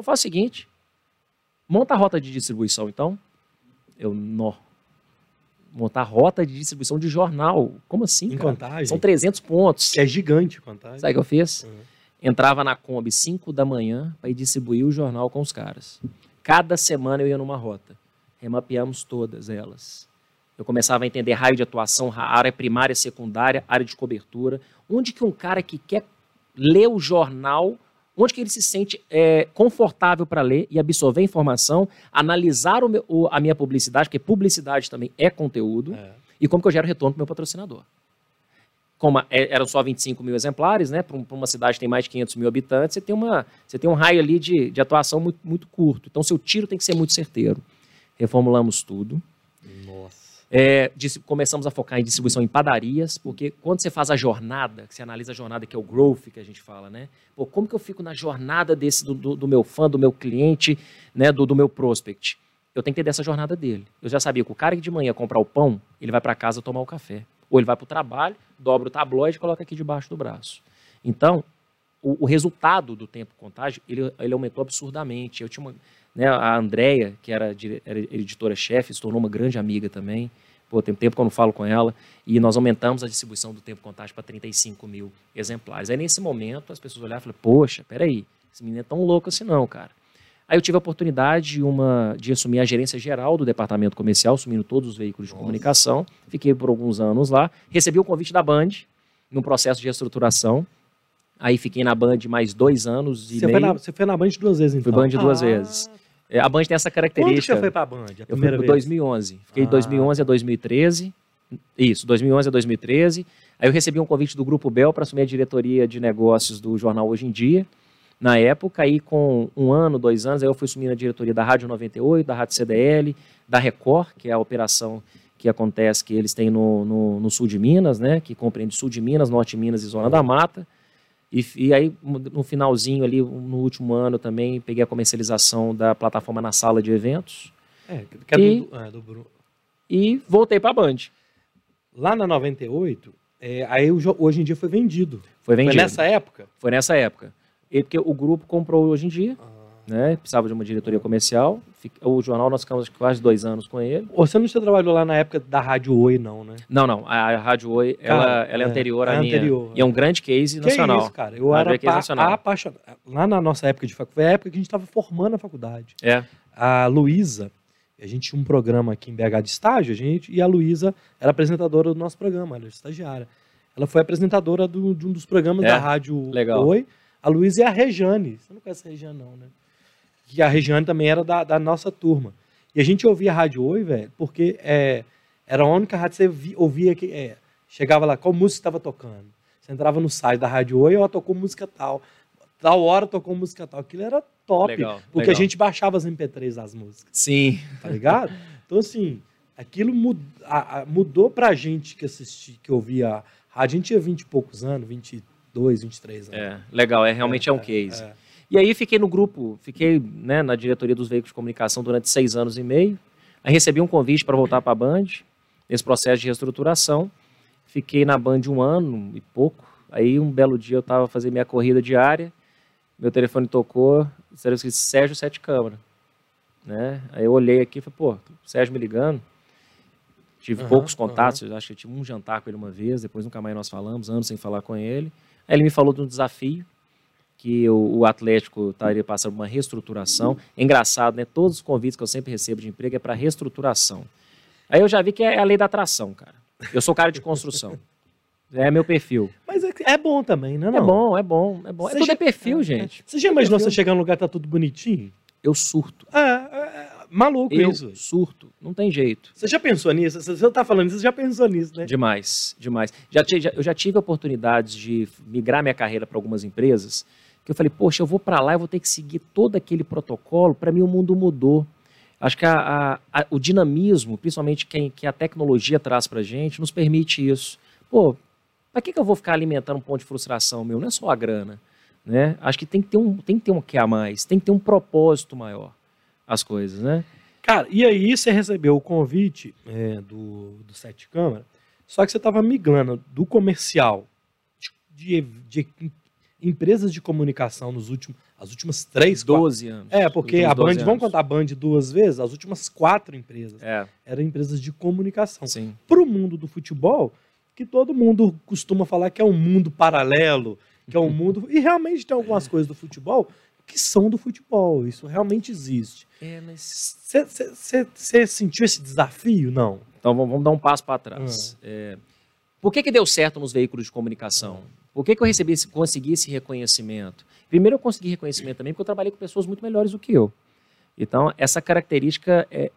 então faz o seguinte, monta a rota de distribuição então. Eu, nó. Montar rota de distribuição de jornal. Como assim? Em cara? contagem. São 300 pontos. Que é gigante contagem. Sabe o que eu fiz? Uhum. Entrava na Kombi 5 da manhã para ir distribuir o jornal com os caras. Cada semana eu ia numa rota. Remapeamos todas elas. Eu começava a entender raio de atuação, área primária, secundária, área de cobertura. Onde que um cara que quer ler o jornal, onde que ele se sente é, confortável para ler e absorver informação, analisar o meu- o- a minha publicidade, porque publicidade também é conteúdo, É. e como que eu gero retorno para o meu patrocinador. Como a- é- eram só 25 mil exemplares, né? Para uma cidade que tem mais de 500 mil habitantes, você tem, uma, você tem um raio ali de, de atuação muito, muito curto. Então, seu tiro tem que ser muito certeiro. Reformulamos tudo. É, começamos a focar em distribuição em padarias, porque quando você faz a jornada, que você analisa a jornada, que é o growth que a gente fala, né? Pô, como que eu fico na jornada desse do, do- do meu fã, do meu cliente, né? Do, do meu prospect? Eu tenho que ter dessa jornada dele. Eu já sabia que o cara que de manhã comprar o pão, ele vai para casa tomar o café. Ou ele vai para o trabalho, dobra o tabloide e coloca aqui debaixo do braço. Então, o, o resultado do tempo contagem, ele, ele aumentou absurdamente. Eu tinha uma, né, a Andrea, que era, era editora-chefe, se tornou uma grande amiga também. Pô, tem tempo que eu não falo com ela. E nós aumentamos a distribuição do tempo contagem para 35 mil exemplares. Aí, nesse momento, as pessoas olharam e falaram, poxa, peraí, esse menino é tão louco assim não, cara. Aí eu tive a oportunidade de, uma, de assumir a gerência geral do departamento comercial, assumindo todos os veículos de Nossa. comunicação. Fiquei por alguns anos lá. Recebi o convite da Band, num processo de reestruturação. Aí fiquei na Band mais dois anos e Você meio. foi, na, você foi na Band duas vezes, então? Fui Band duas Ah. vezes. É, A Band tem essa Quando característica. você foi pra Band? A Eu fui primeira em vez? 2011. Fiquei Ah. de 2011 a 2013. Isso, 2011 a 2013. Aí eu recebi um convite do Grupo Bel para assumir a diretoria de negócios do jornal Hoje em Dia. Na época, aí com um ano, dois anos, aí eu fui assumir a diretoria da Rádio 98, da Rádio CDL, da Record, que é a operação que acontece, que eles têm no, no, no sul de Minas, né? Que compreende sul de Minas, norte de Minas e zona da mata. E, e aí, no finalzinho ali, no último ano também, peguei a comercialização da plataforma na sala de eventos É, que é E- do, é, do Bruno. e voltei para a Band. Lá na 98, é, aí hoje em dia foi vendido. Foi vendido. Foi nessa época? Foi nessa época. E porque o grupo comprou hoje em dia, né? Precisava de uma diretoria comercial. O jornal nós ficamos quase dois anos com ele. Você não trabalhou lá na época da Rádio Oi, não, né? Não, não. A, a Rádio Oi, ela, Cara, ela é, é, anterior é à minha. anterior. E é um grande case nacional. Que isso, cara? Eu Rádio era pa- nacional. apaixonado. Lá na nossa época de faculdade, a época que a gente estava formando a faculdade. É. A Luísa, a gente tinha um programa aqui em BH de estágio, a gente, e a Luísa era apresentadora do nosso programa, ela era estagiária. Ela foi apresentadora do- de um dos programas É? da Rádio Legal. Oi. A Luísa e a Rejane. Você não conhece a Rejane, não, né? Que a Rejane também era da, da nossa turma. E a gente ouvia a Rádio Oi, velho, porque é, era a única rádio que você vi- ouvia que. é, chegava lá, qual música estava tocando. Você entrava no site da Rádio Oi, ela tocou música tal. Tal hora tocou música tal. Aquilo era top. Legal, porque legal. a gente baixava as MP3 das músicas Sim. tá ligado? Então, assim, aquilo mud- a- a- mudou pra gente que assistia, que ouvia a rádio. A gente tinha 20 e poucos anos, 22, 23 anos. É, legal. É, realmente é, um case. é. E aí fiquei no grupo, fiquei né, na diretoria dos veículos de comunicação durante seis anos e meio. Aí recebi um convite para voltar para a Band, nesse processo de reestruturação. Fiquei na Band um ano e pouco. Aí um belo dia eu estava fazendo minha corrida diária, meu telefone tocou, disseram escrito Sérgio Sete Câmara. Né? Aí eu olhei aqui e falei, pô, Sérgio me ligando. Tive Aham, poucos contatos, eu acho que eu tive um jantar com ele uma vez, depois nunca mais nós falamos, anos sem falar com ele. Aí ele me falou de um desafio, que o, o Atlético estaria passando uma reestruturação. É engraçado, né? Todos os convites que eu sempre recebo de emprego é para reestruturação. Aí eu já vi que é a lei da atração, cara. Eu sou cara de construção. [LAUGHS] É meu perfil. Mas é, é bom também, né? É Não? bom, é bom, é bom. É Você tudo já- é perfil, é, gente. Você já imaginou Perfil. você chegar num lugar e tá tudo bonitinho? Eu surto. É, é, é maluco Eu isso. surto. Não tem jeito. Você já pensou nisso? Você tá falando isso, você já pensou nisso, né? Demais, demais. Já, já- eu já tive oportunidades de migrar minha carreira para algumas empresas que eu falei, poxa, eu vou para lá, eu vou ter que seguir todo aquele protocolo. Para mim, o mundo mudou. Acho que a- a- a- o dinamismo, principalmente quem, que a tecnologia traz para gente, nos permite isso. Pô, para que, que eu vou ficar alimentando um ponto de frustração meu? Não é só a grana. Né? Acho que tem que ter um, tem que ter um que a mais, tem que ter um propósito maior as coisas, né? Cara, e aí você recebeu o convite é, do, do Sete Câmara, só que você estava migrando do comercial de, de, de empresas de comunicação nos últimos, as últimas três, quatro- 12 anos. É, porque a Band, 12 vamos contar a Band duas vezes, as últimas quatro empresas É, eram empresas de comunicação. sim. Para o mundo do futebol, que todo mundo costuma falar que é um mundo paralelo, que é um [LAUGHS] mundo. E realmente tem algumas coisas do futebol que são do futebol. Isso realmente existe. É, mas... Você sentiu esse desafio? Não. Então vamos, vamos dar um passo para trás. É, por que, que deu certo nos veículos de comunicação? Por que, que eu recebi esse, consegui esse reconhecimento? Primeiro, eu consegui reconhecimento também porque eu trabalhei com pessoas muito melhores do que eu. Então, essa característica é.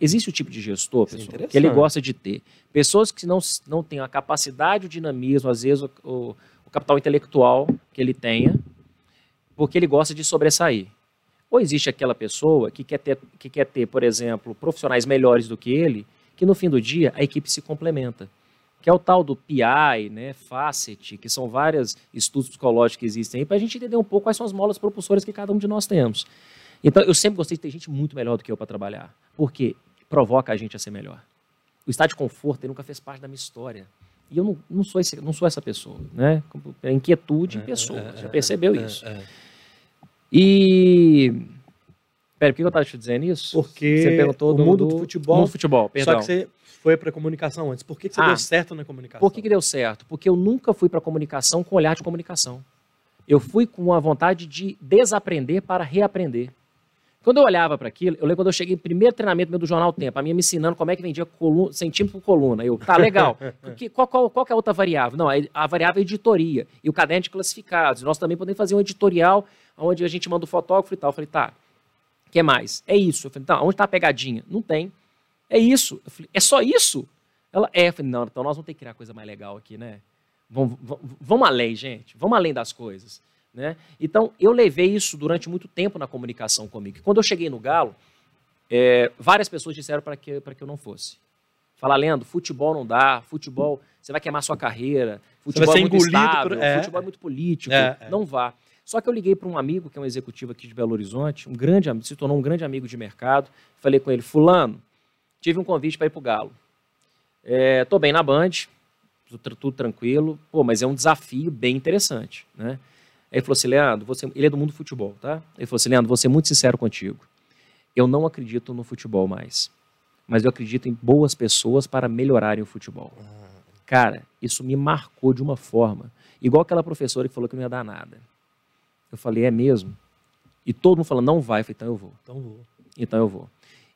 Existe o tipo de gestor, é pessoal, que ele gosta de ter. Pessoas que não, não têm a capacidade, o dinamismo, às vezes o, o- o capital intelectual que ele tenha, porque ele gosta de sobressair. Ou existe aquela pessoa que quer ter, que quer ter por exemplo, profissionais melhores do que ele, que no fim do dia a equipe se complementa. Que é o tal do PI, né, Facet, que são vários estudos psicológicos que existem aí, para a gente entender um pouco quais são as molas propulsoras que cada um de nós temos. Então, eu sempre gostei de ter gente muito melhor do que eu para trabalhar, porque provoca a gente a ser melhor. O estado de conforto nunca fez parte da minha história. E eu não, não, sou, esse, não sou essa pessoa, né? É inquietude em pessoas, já percebeu isso. É, é. E. Pera, por que eu estava te dizendo isso? Porque Você perguntou o do, mundo do futebol- mundo do futebol, perdão. Só que você foi para comunicação antes. Por que, que você Ah. deu certo na comunicação? Por que, que deu certo? Porque eu nunca fui para comunicação com olhar de comunicação. Eu fui com a vontade de desaprender para reaprender. Quando eu olhava para aquilo, eu lembro quando eu cheguei no primeiro treinamento meu do Jornal Tempo, a minha me ensinando como é que vendia coluna, centímetro por coluna. Eu, tá, legal. [LAUGHS] Que- qual, qual, qual é a outra variável? Não, a- a variável é editoria e o caderno de classificados. Nós também podemos fazer um editorial onde a gente manda o fotógrafo e tal. Eu falei, tá, o que mais? É isso. Eu falei, tá, onde está a pegadinha? Não tem. É isso. Eu falei, é só isso? Ela, é. Eu falei, não, então nós vamos ter que criar coisa mais legal aqui, né? Vamos, vamos, vamos além, gente. Vamos além das coisas. Né? Então, eu levei isso durante muito tempo na comunicação comigo. Quando eu cheguei no Galo, é, várias pessoas disseram para que, que eu não fosse. Falar, Leandro, futebol não dá, futebol, você vai queimar sua carreira, futebol é muito estável, por- é. futebol é muito político, É, é. não vá. Só que eu liguei para um amigo, que é um executivo aqui de Belo Horizonte, um grande amigo, se tornou um grande amigo de mercado. Falei com ele, fulano, tive um convite para ir para o Galo. Estou bem na Band, tudo, tra- tudo tranquilo, pô, mas é um desafio bem interessante, né? Aí ele falou assim, Leandro, você, ele é do mundo do futebol, tá? Ele falou assim, Leandro, vou ser muito sincero contigo. Eu não acredito no futebol mais, mas eu acredito em boas pessoas para melhorarem o futebol. Cara, isso me marcou de uma forma, igual aquela professora que falou que não ia dar nada. Eu falei, é mesmo? E todo mundo falando, não vai, eu falei, então eu vou. Então vou. Então eu vou.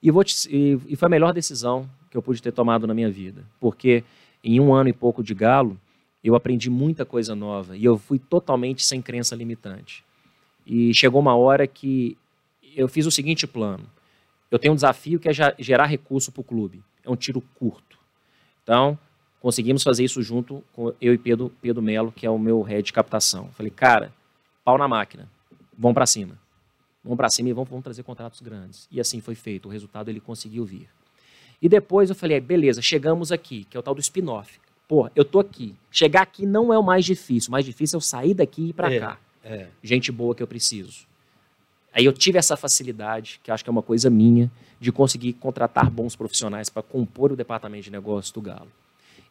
E, vou te- e- e foi a melhor decisão que eu pude ter tomado na minha vida. Porque em um ano e pouco de galo, eu aprendi muita coisa nova. E eu fui totalmente sem crença limitante. E chegou uma hora que eu fiz o seguinte plano. Eu tenho um desafio que é gerar recurso para o clube. É um tiro curto. Então, conseguimos fazer isso junto com eu e Pedro, Pedro Melo, que é o meu head de captação. Falei, cara, pau na máquina. Vamos para cima. Vamos para cima e vamos, vamos trazer contratos grandes. E assim foi feito. O resultado ele conseguiu vir. E depois eu falei, beleza, chegamos aqui, que é o tal do spin-off. Pô, eu tô aqui. Chegar aqui não é o mais difícil. O mais difícil é eu sair daqui e ir para É. cá. É. Gente boa que eu preciso. Aí eu tive essa facilidade, que acho que é uma coisa minha, de conseguir contratar bons profissionais para compor o departamento de negócios do Galo.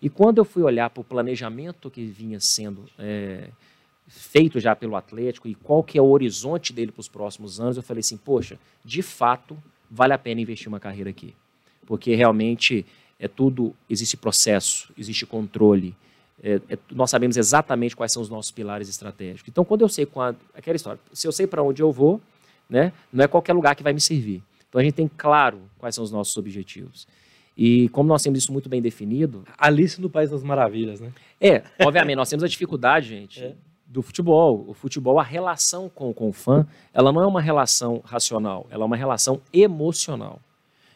E quando eu fui olhar para o planejamento que vinha sendo é, feito já pelo Atlético e qual que é o horizonte dele para os próximos anos, eu falei assim, poxa, de fato vale a pena investir uma carreira aqui, porque realmente é tudo, existe processo, existe controle, é- é- nós sabemos exatamente quais são os nossos pilares estratégicos. Então, quando eu sei quando, aquela história, se eu sei para onde eu vou, né, não é qualquer lugar que vai me servir. Então, a gente tem claro quais são os nossos objetivos. E como nós temos isso muito bem definido, Alice no País das Maravilhas, né? é, obviamente, nós temos a dificuldade, gente, É. do futebol. O futebol, a relação com, com o fã, ela não é uma relação racional, ela é uma relação emocional.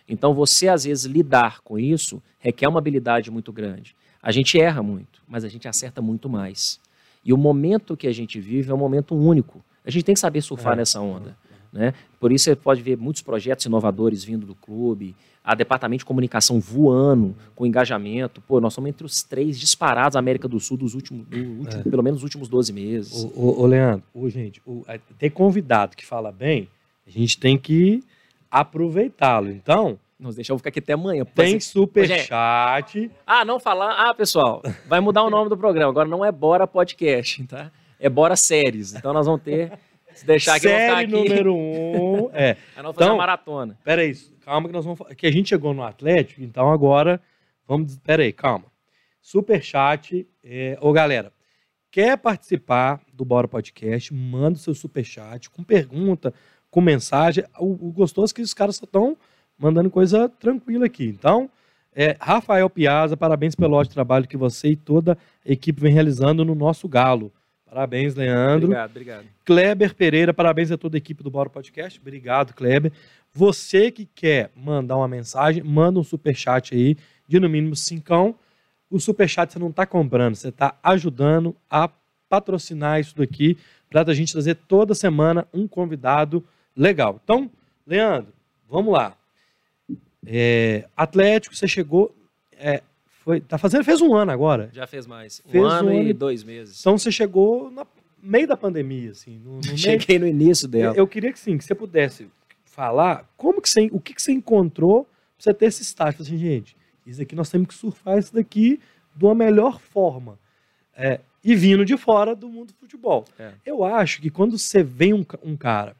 Então, você, às vezes, lidar com isso requer uma habilidade muito grande. A gente erra muito, mas a gente acerta muito mais. E o momento que a gente vive é um momento único. A gente tem que saber surfar É. nessa onda. Né? Por isso, você pode ver muitos projetos inovadores vindo do clube, a departamento de comunicação voando com engajamento. Pô, nós somos entre os três disparados da América do Sul dos últimos, do último- pelo menos os últimos 12 meses. Ô, ô, ô, Leandro, ô, gente, o- a- ter convidado que fala bem, a gente tem que aproveitá-lo. Então, Nos deixa eu ficar aqui até amanhã. tem Mas- super Gente, chat. Ah, não falar. Ah, pessoal, vai mudar o nome do programa. Agora não é Bora Podcast, tá? É Bora Séries. Então nós vamos ter. Se deixar aqui, eu vou ficar Série aqui. número um. [LAUGHS] É, Aí nós vamos fazer Então- uma maratona. pera aí, calma que nós vamos falar. Que a gente chegou no Atlético, então agora vamos. Pera aí, calma. Super chat. É, ô, galera, quer participar do Bora Podcast? Manda o seu super chat com pergunta, com mensagem. O, o gostoso é que os caras só estão mandando coisa tranquila aqui. Então, é, Rafael Piazza, parabéns pelo ótimo trabalho que você e toda a equipe vem realizando no nosso Galo. Parabéns, Leandro. Obrigado, obrigado. Kleber Pereira, parabéns a toda a equipe do Bora Podcast. Obrigado, Kleber. Você que quer mandar uma mensagem, manda um superchat aí de no mínimo cincão. O superchat você não está comprando, você está ajudando a patrocinar isso daqui para a gente trazer toda semana um convidado legal. Então, Leandro, vamos lá. É, Atlético, você chegou, é, foi, tá fazendo, fez um ano agora. Já fez mais. Um Fez ano um e ano e- dois meses. Então você chegou no meio da pandemia, assim, no, no [LAUGHS] meio Cheguei no início Eu, dela. eu queria que sim, que você pudesse falar como que você, o que, que você encontrou pra você ter esse estágio. Assim, gente, isso aqui nós temos que surfar isso daqui de uma melhor forma. É, e vindo de fora do mundo do futebol. É. Eu acho que quando você vem um, um cara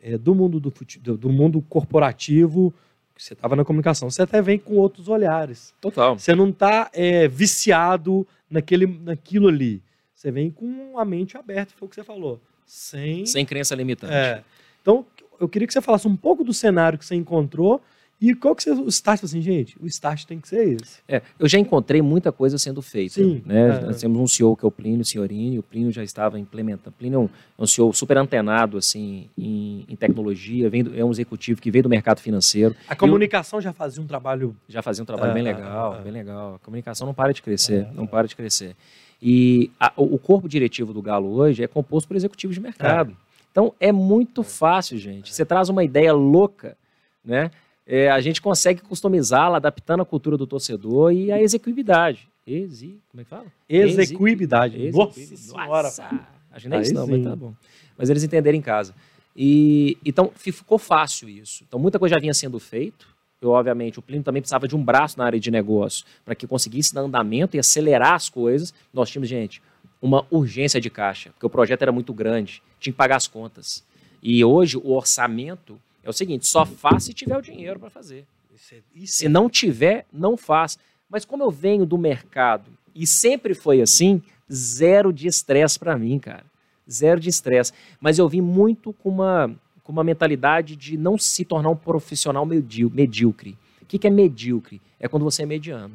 é, do mundo do, fute- do, do mundo corporativo, você estava na comunicação, você até vem com outros olhares. Total. Você não está viciado naquele, naquilo ali. Você vem com a mente aberta, foi o que você falou. Sem. Sem crença limitante. É. Então, eu queria que você falasse um pouco do cenário que você encontrou e qual que você, o start, assim, gente, o start tem que ser esse. É, eu já encontrei muita coisa sendo feita. Sim, né? é. Nós temos um CEO que é o Plínio Senhorini, o Plínio já estava implementando. Plínio é um, é um CEO super antenado assim, em, em tecnologia, vem do- é um executivo que veio do mercado financeiro, A comunicação já fazia um trabalho. já fazia um trabalho É, bem é, legal, é. bem legal. A comunicação não para de crescer, não para de crescer. E a- o o corpo diretivo do Galo hoje é composto por executivos de mercado. Então é muito fácil, gente. Você traz uma ideia louca, né? É, a gente consegue customizá-la, adaptando a cultura do torcedor e a execuividade. Exi, como é que fala? Execuibilidade. Nossa Execuibilidade. senhora. Nossa! Acho que não é isso não, sim. mas tá bom. Mas eles entenderam em casa. E então fi- ficou fácil isso. Então muita coisa já vinha sendo feito. Eu, obviamente, o Plínio também precisava de um braço na área de negócio para que conseguisse dar andamento e acelerar as coisas. Nós tínhamos, gente, uma urgência de caixa, porque o projeto era muito grande, tinha que pagar as contas. E hoje o orçamento é o seguinte: só faz se tiver o dinheiro para fazer. Isso é- isso Se não tiver, não faz. Mas como eu venho do mercado e sempre foi assim, zero de estresse para mim, cara. Zero de estresse. Mas eu vim muito com uma, com uma mentalidade de não se tornar um profissional medí- medíocre. O que, que é medíocre? É quando você é mediano.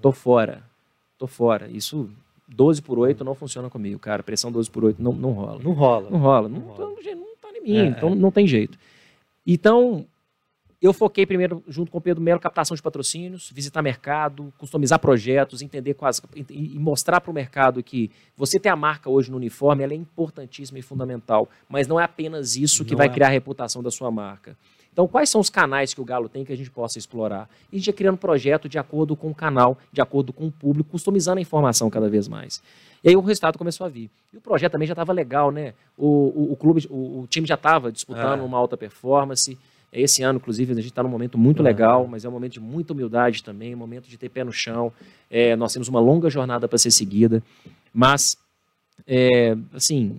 Tô fora. Tô fora. Isso, 12 por 8 não funciona comigo, cara. Pressão 12 por 8 não, não rola. Não rola. Não rola. Não, Não rola. tô- não tá em mim, É, então é. não tem jeito. Então, eu foquei primeiro, junto com o Pedro Melo, captação de patrocínios, visitar mercado, customizar projetos, entender quais. e, mostrar para o mercado que você ter a marca hoje no uniforme ela é importantíssima e fundamental, mas não é apenas isso que Não vai é. criar a reputação da sua marca. Então, quais são os canais que o Galo tem que a gente possa explorar? E a gente ia criando projeto de acordo com o canal, de acordo com o público, customizando a informação cada vez mais. E aí o resultado começou a vir. E o projeto também já estava legal, né? O, o, o clube, o, o time já estava disputando É. uma alta performance. Esse ano, inclusive, a gente está num momento muito Uhum. legal, mas é um momento de muita humildade também, um momento de ter pé no chão. É, nós temos uma longa jornada para ser seguida, mas, é, assim,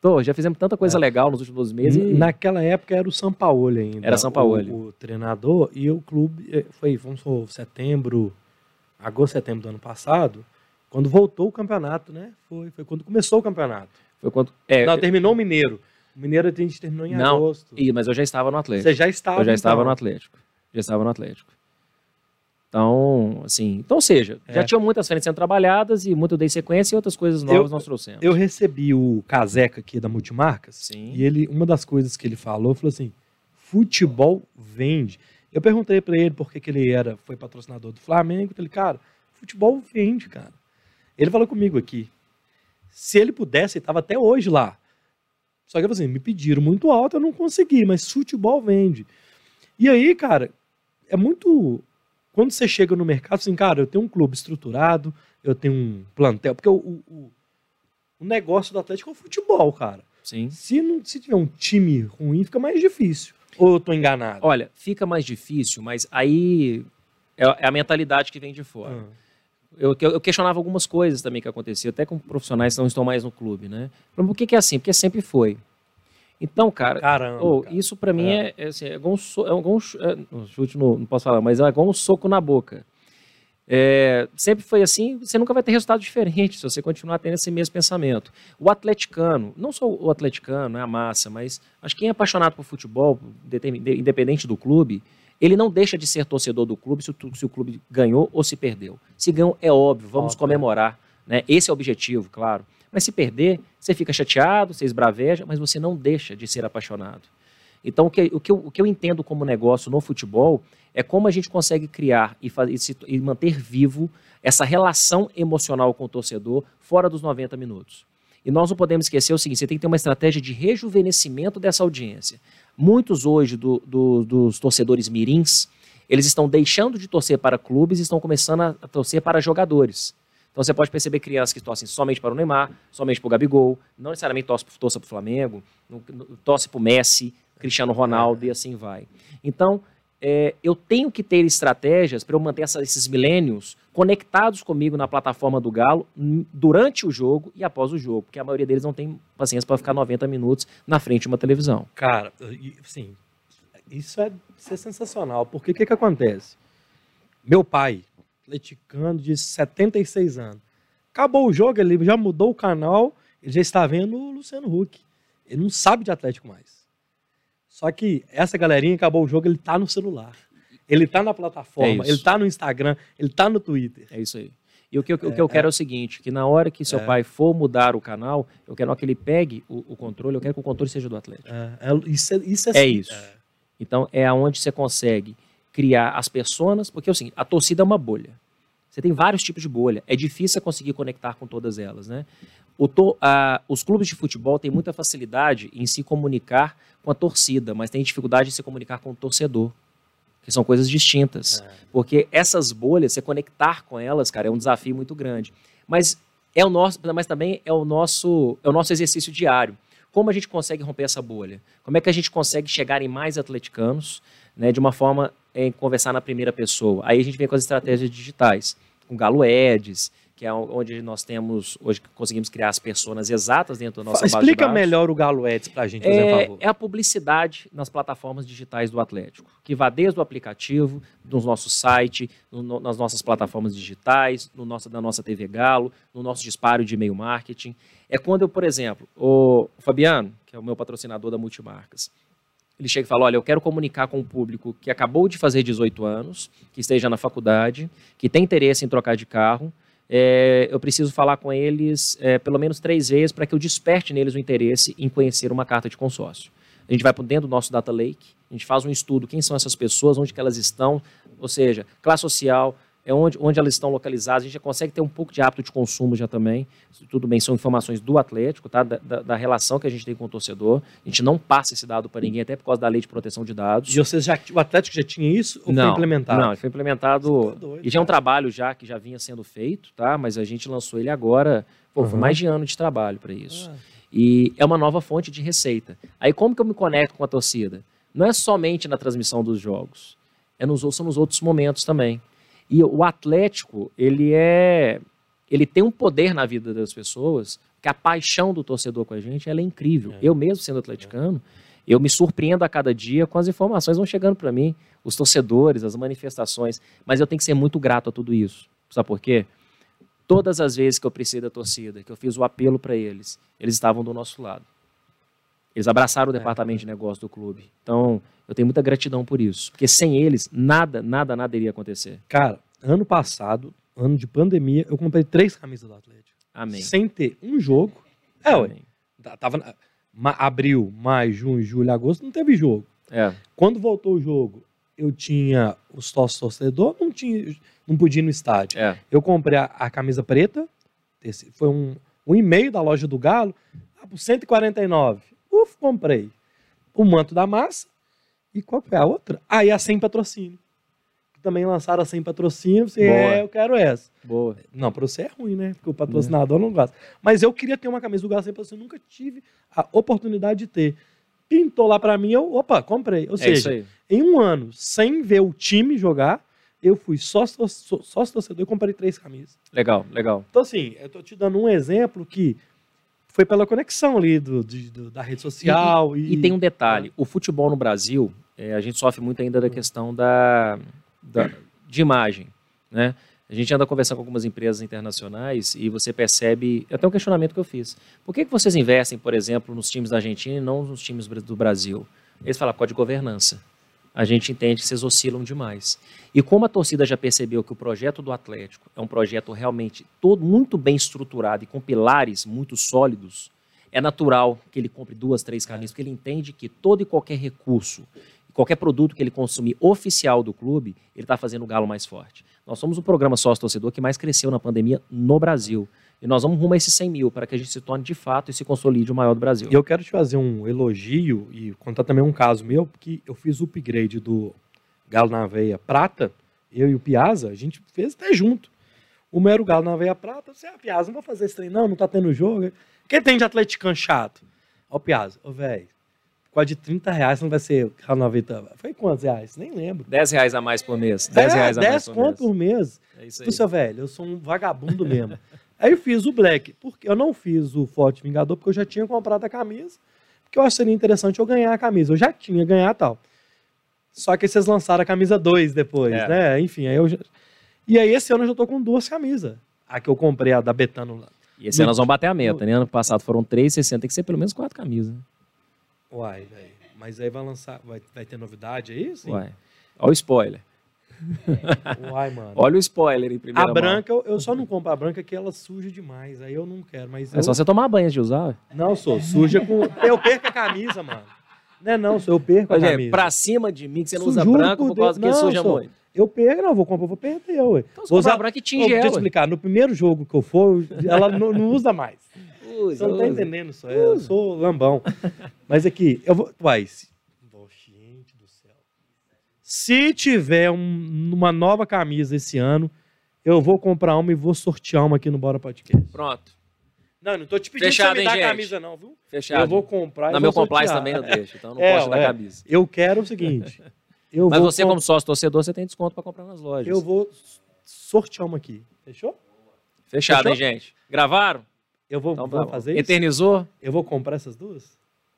pô, já fizemos tanta coisa legal nos últimos 12 meses. e- Naquela época era o Sampaoli ainda. Era Sampaoli. O, o treinador e o clube eh, foi, vamos supor, setembro, agosto, setembro do ano passado, quando voltou o campeonato, né? Foi, foi quando começou o campeonato. Foi quando, é, Não, terminou o Mineiro. O Mineiro a gente terminou em Não, agosto. Ih, mas eu já estava no Atlético. Você já estava Eu já estava então. no Atlético. Já estava no Atlético. Então, assim, então, ou seja, já É. tinham muitas frentes sendo trabalhadas e muito dei sequência e outras coisas novas Eu- nós trouxemos. Eu recebi o Caseca aqui da Multimarcas Sim. e ele, uma das coisas que ele falou, falou assim: futebol vende. Eu perguntei pra ele por que, que ele era, foi patrocinador do Flamengo. Falei, cara, futebol vende, cara. Ele falou comigo aqui. Se ele pudesse, ele estava até hoje lá. Só que assim, me pediram muito alto, eu não consegui, mas futebol vende. E aí, cara, é muito. Quando você chega no mercado, assim, cara, eu tenho um clube estruturado, eu tenho um plantel, porque o, o, o- negócio do Atlético é o futebol, cara. Sim. Se, não, se tiver um time ruim, fica mais difícil. Ou eu tô enganado? Olha, fica mais difícil, mas aí é, é a mentalidade que vem de fora. Ah, Eu, eu, questionava algumas coisas também que aconteciam, até com profissionais que não estão mais no clube, né? Por que, que é assim? Porque sempre foi. Então, cara, Caramba. Ô, cara. isso pra mim é, é, assim, é igual um, so, é igual um é, chute, no, não posso falar, mas é igual um soco na boca. É, sempre foi assim, você nunca vai ter resultado diferente se você continuar tendo esse mesmo pensamento. O atleticano, não só o atleticano, é a massa, mas acho que quem é apaixonado por futebol, independente do clube, ele não deixa de ser torcedor do clube se o, se o clube ganhou ou se perdeu. Se ganhou, é óbvio, vamos Óbvio. comemorar. Né? Esse é o objetivo, claro. Mas se perder, você fica chateado, você esbraveja, mas você não deixa de ser apaixonado. Então, o que, o, que eu, o que eu entendo como negócio no futebol é como a gente consegue criar e, fa- e se- e manter vivo essa relação emocional com o torcedor fora dos 90 minutos. E nós não podemos esquecer o seguinte: você tem que ter uma estratégia de rejuvenescimento dessa audiência. Muitos hoje do- do- dos torcedores mirins, eles estão deixando de torcer para clubes e estão começando a, torcer para jogadores. Então você pode perceber crianças que torcem somente para o Neymar, somente para o Gabigol, não necessariamente torce, torce para o Flamengo, torce para o Messi, Cristiano Ronaldo e assim vai. Então, é, eu tenho que ter estratégias para eu manter essa- esses milênios conectados comigo na plataforma do Galo durante o jogo e após o jogo, porque a maioria deles não tem paciência para ficar 90 minutos na frente de uma televisão. Cara, assim, isso é, isso é sensacional, porque o que, que acontece? Meu pai, atleticano de 76 anos, acabou o jogo, ele já mudou o canal, ele já está vendo o Luciano Huck. Ele não sabe de Atlético mais. Só que essa galerinha acabou o jogo, ele tá no celular. Ele tá na É plataforma, isso. ele tá no Instagram, ele tá no Twitter. É isso aí. E o que, eu- o que eu quero é o seguinte, que na hora que seu É. pai for mudar o canal, eu quero que ele pegue o, o controle, eu quero que o controle seja do Atlético. É, é- isso, é, isso é, É assim, isso. Então, é aonde você consegue criar as personas, porque é o seguinte, a torcida é uma bolha. Você tem vários tipos de bolha. É difícil conseguir conectar com todas elas, né? To- a- os clubes de futebol têm muita facilidade em se comunicar com a torcida, mas tem dificuldade em se comunicar com o torcedor, que são coisas distintas. É. Porque essas bolhas, você conectar com elas, cara, é um desafio muito grande. Mas é o nosso, mas também é o nosso, é o nosso exercício diário. Como a gente consegue romper essa bolha? Como é que a gente consegue chegar em mais atleticanos, né, de uma forma em conversar na primeira pessoa? Aí a gente vem com as estratégias digitais, com Galo Ads, que é onde nós temos hoje conseguimos criar as pessoas exatas dentro da nossa base de Explica dados. melhor o Galo Ads pra gente, por É, favor. é a publicidade nas plataformas digitais do Atlético, que vai desde o aplicativo, no nosso site, no- no- nas nossas plataformas digitais, no nosso, na nossa TV Galo, no nosso disparo de e-mail marketing. É quando eu, por exemplo, o Fabiano, que é o meu patrocinador da Multimarcas, ele chega e fala: Olha, eu quero comunicar com o público que acabou de fazer 18 anos, que esteja na faculdade, que tem interesse em trocar de carro. É, eu preciso falar com eles é, pelo menos três vezes para que eu desperte neles o interesse em conhecer uma carta de consórcio. A gente vai para dentro do nosso data lake, a gente faz um estudo, quem são essas pessoas, onde que elas estão, ou seja, classe social, é onde, onde elas estão localizadas, a gente já consegue ter um pouco de hábito de consumo já também. Isso Tudo bem, são informações do Atlético, tá? Da, da- da relação que a gente tem com o torcedor. A gente não passa esse dado para ninguém, até por causa da lei de proteção de dados. E vocês já, o Atlético já tinha isso ou não, foi implementado? Não, foi implementado. Tá doido, e já é um trabalho já que já vinha sendo feito, tá? Mas a gente lançou ele agora. Pô, foi Uhum. mais de ano de trabalho para isso. Ah, E é uma nova fonte de receita. Aí como que eu me conecto com a torcida? Não é somente na transmissão dos jogos, é nos, são nos outros momentos também. E o Atlético, ele é, ele tem um poder na vida das pessoas, que a paixão do torcedor com a gente, ela é incrível. É. Eu mesmo sendo atleticano, eu me surpreendo a cada dia com as informações que vão chegando para mim, os torcedores, as manifestações, mas eu tenho que ser muito grato a tudo isso. Sabe por quê? Todas as vezes que eu precisei da torcida, que eu fiz o apelo para eles, eles estavam do nosso lado. Eles abraçaram o É. departamento de negócio do clube. Então, eu tenho muita gratidão por isso. Porque sem eles, nada, nada, nada iria acontecer. Cara, ano passado, ano de pandemia, eu comprei três camisas do Atlético. Amém. Sem ter um jogo. É, ué. Tá- Tava ma- abril, maio, junho, julho, agosto, não teve jogo. É, Quando voltou o jogo, eu tinha os sócios torcedor, não tinha, não podia ir no estádio. é. Eu comprei a, a camisa preta, esse foi um, um e-mail da loja do Galo, ah, por 149. Uf, comprei. O manto da massa. E qual foi a outra? Ah, e a sem patrocínio. Também lançaram a sem patrocínio. Você, Boa. é, eu quero essa. Boa. Não, pra você é ruim, né? Porque o patrocinador não gosta. Mas eu queria ter uma camisa do Galo sem patrocínio. Nunca tive a oportunidade de ter. pintou lá pra mim, eu, opa, comprei. Ou É seja, em um ano, sem ver o time jogar, eu fui sócio, só- sócio torcedor e comprei três camisas. Legal, legal. Então, assim, eu tô te dando um exemplo que foi pela conexão ali do, do- da rede social. E, E tem um detalhe: o futebol no Brasil, é, a gente sofre muito ainda da questão da, da- de imagem. Né? A gente anda conversando com algumas empresas internacionais e você percebe. Até um questionamento que eu fiz. Por que, que vocês investem, por exemplo, nos times da Argentina e não nos times do Brasil? Eles falam, por de governança. A gente entende que vocês oscilam demais. E como a torcida já percebeu que o projeto do Atlético é um projeto realmente todo muito bem estruturado e com pilares muito sólidos, é natural que ele compre duas, três camisas, porque ele entende que todo e qualquer recurso, qualquer produto que ele consumir oficial do clube, ele está fazendo o galo mais forte. Nós somos o programa sócio-torcedor que mais cresceu na pandemia no Brasil. E nós vamos rumo a esses 100 mil, para que a gente se torne de fato e se consolide o maior do Brasil. E eu quero te fazer um elogio e contar também um caso meu, porque eu fiz o upgrade do Galo na Veia Prata, eu e o Piazza, a gente fez até junto. O meu era o Galo na Veia Prata, você, ah, Piazza, não vou fazer esse trem não, não tá tendo jogo. Quem tem de atleticano chato? Ó, o Piazza, ô, velho, quase de 30 reais não vai ser Veia. Foi quantos reais? Nem lembro. 10 reais a mais por mês. 10 reais a mais 10 por conto mês. por mês. É isso aí. Seu velho, eu sou um vagabundo mesmo. [LAUGHS] Aí eu fiz o Black, porque eu não fiz o Forte Vingador, porque eu já tinha comprado a camisa, porque eu acho que seria interessante eu ganhar a camisa. Eu já tinha ganhar tal. Só que vocês lançaram a camisa 2 depois, É. né? Enfim, aí eu já... E aí esse ano eu já tô com duas camisas. A que eu comprei, a da Betano lá. E esse ano nós vamos bater a meta, né? Ano passado foram 3,60, tem que ser pelo menos quatro camisas. Uai, velho. Mas aí vai lançar, vai, vai ter novidade aí? Sim. Uai. Olha o spoiler. Uai, mano. Olha o spoiler em primeira a branca, eu, eu só não compro a branca que ela suja demais. Aí eu não quero, mas É eu- só você tomar banho de usar. ué. Não, sou. Suja com. Eu perco a camisa, mano. Não é não, sou. Eu perco a Mas, é, camisa. pra cima de mim, que você não usa branco por por causa que Deus. suja Não, sou. muito. Eu perco, não, vou comprar, vou perder, ué. Então Vou usar. branco e tinge deixa eu te explicar. No primeiro jogo que eu for, ela não, não usa mais. Usa, Você não tá usa. entendendo isso. é, Eu sou lambão. [LAUGHS] Mas aqui, eu vou. Ô, gente do céu. Se tiver um- uma nova camisa esse ano, eu vou comprar uma e vou sortear uma aqui no Bora Podcast. Pronto. Não, não tô te pedindo Fechado, pra me hein, dar gente? camisa, não, viu? Fechado. Eu vou comprar e Na vou meu compliance sortear. também eu deixo, então eu não É, posso dar é. camisa. Eu quero o seguinte. Eu Mas vou você, com- como sócio torcedor, você tem desconto pra comprar nas lojas. Eu vou sortear uma aqui. Fechou? Fechado, Fechou? hein, gente? Gravaram? Eu vou, Então, vou tá bom. fazer isso? Eternizou? Eu vou comprar essas duas?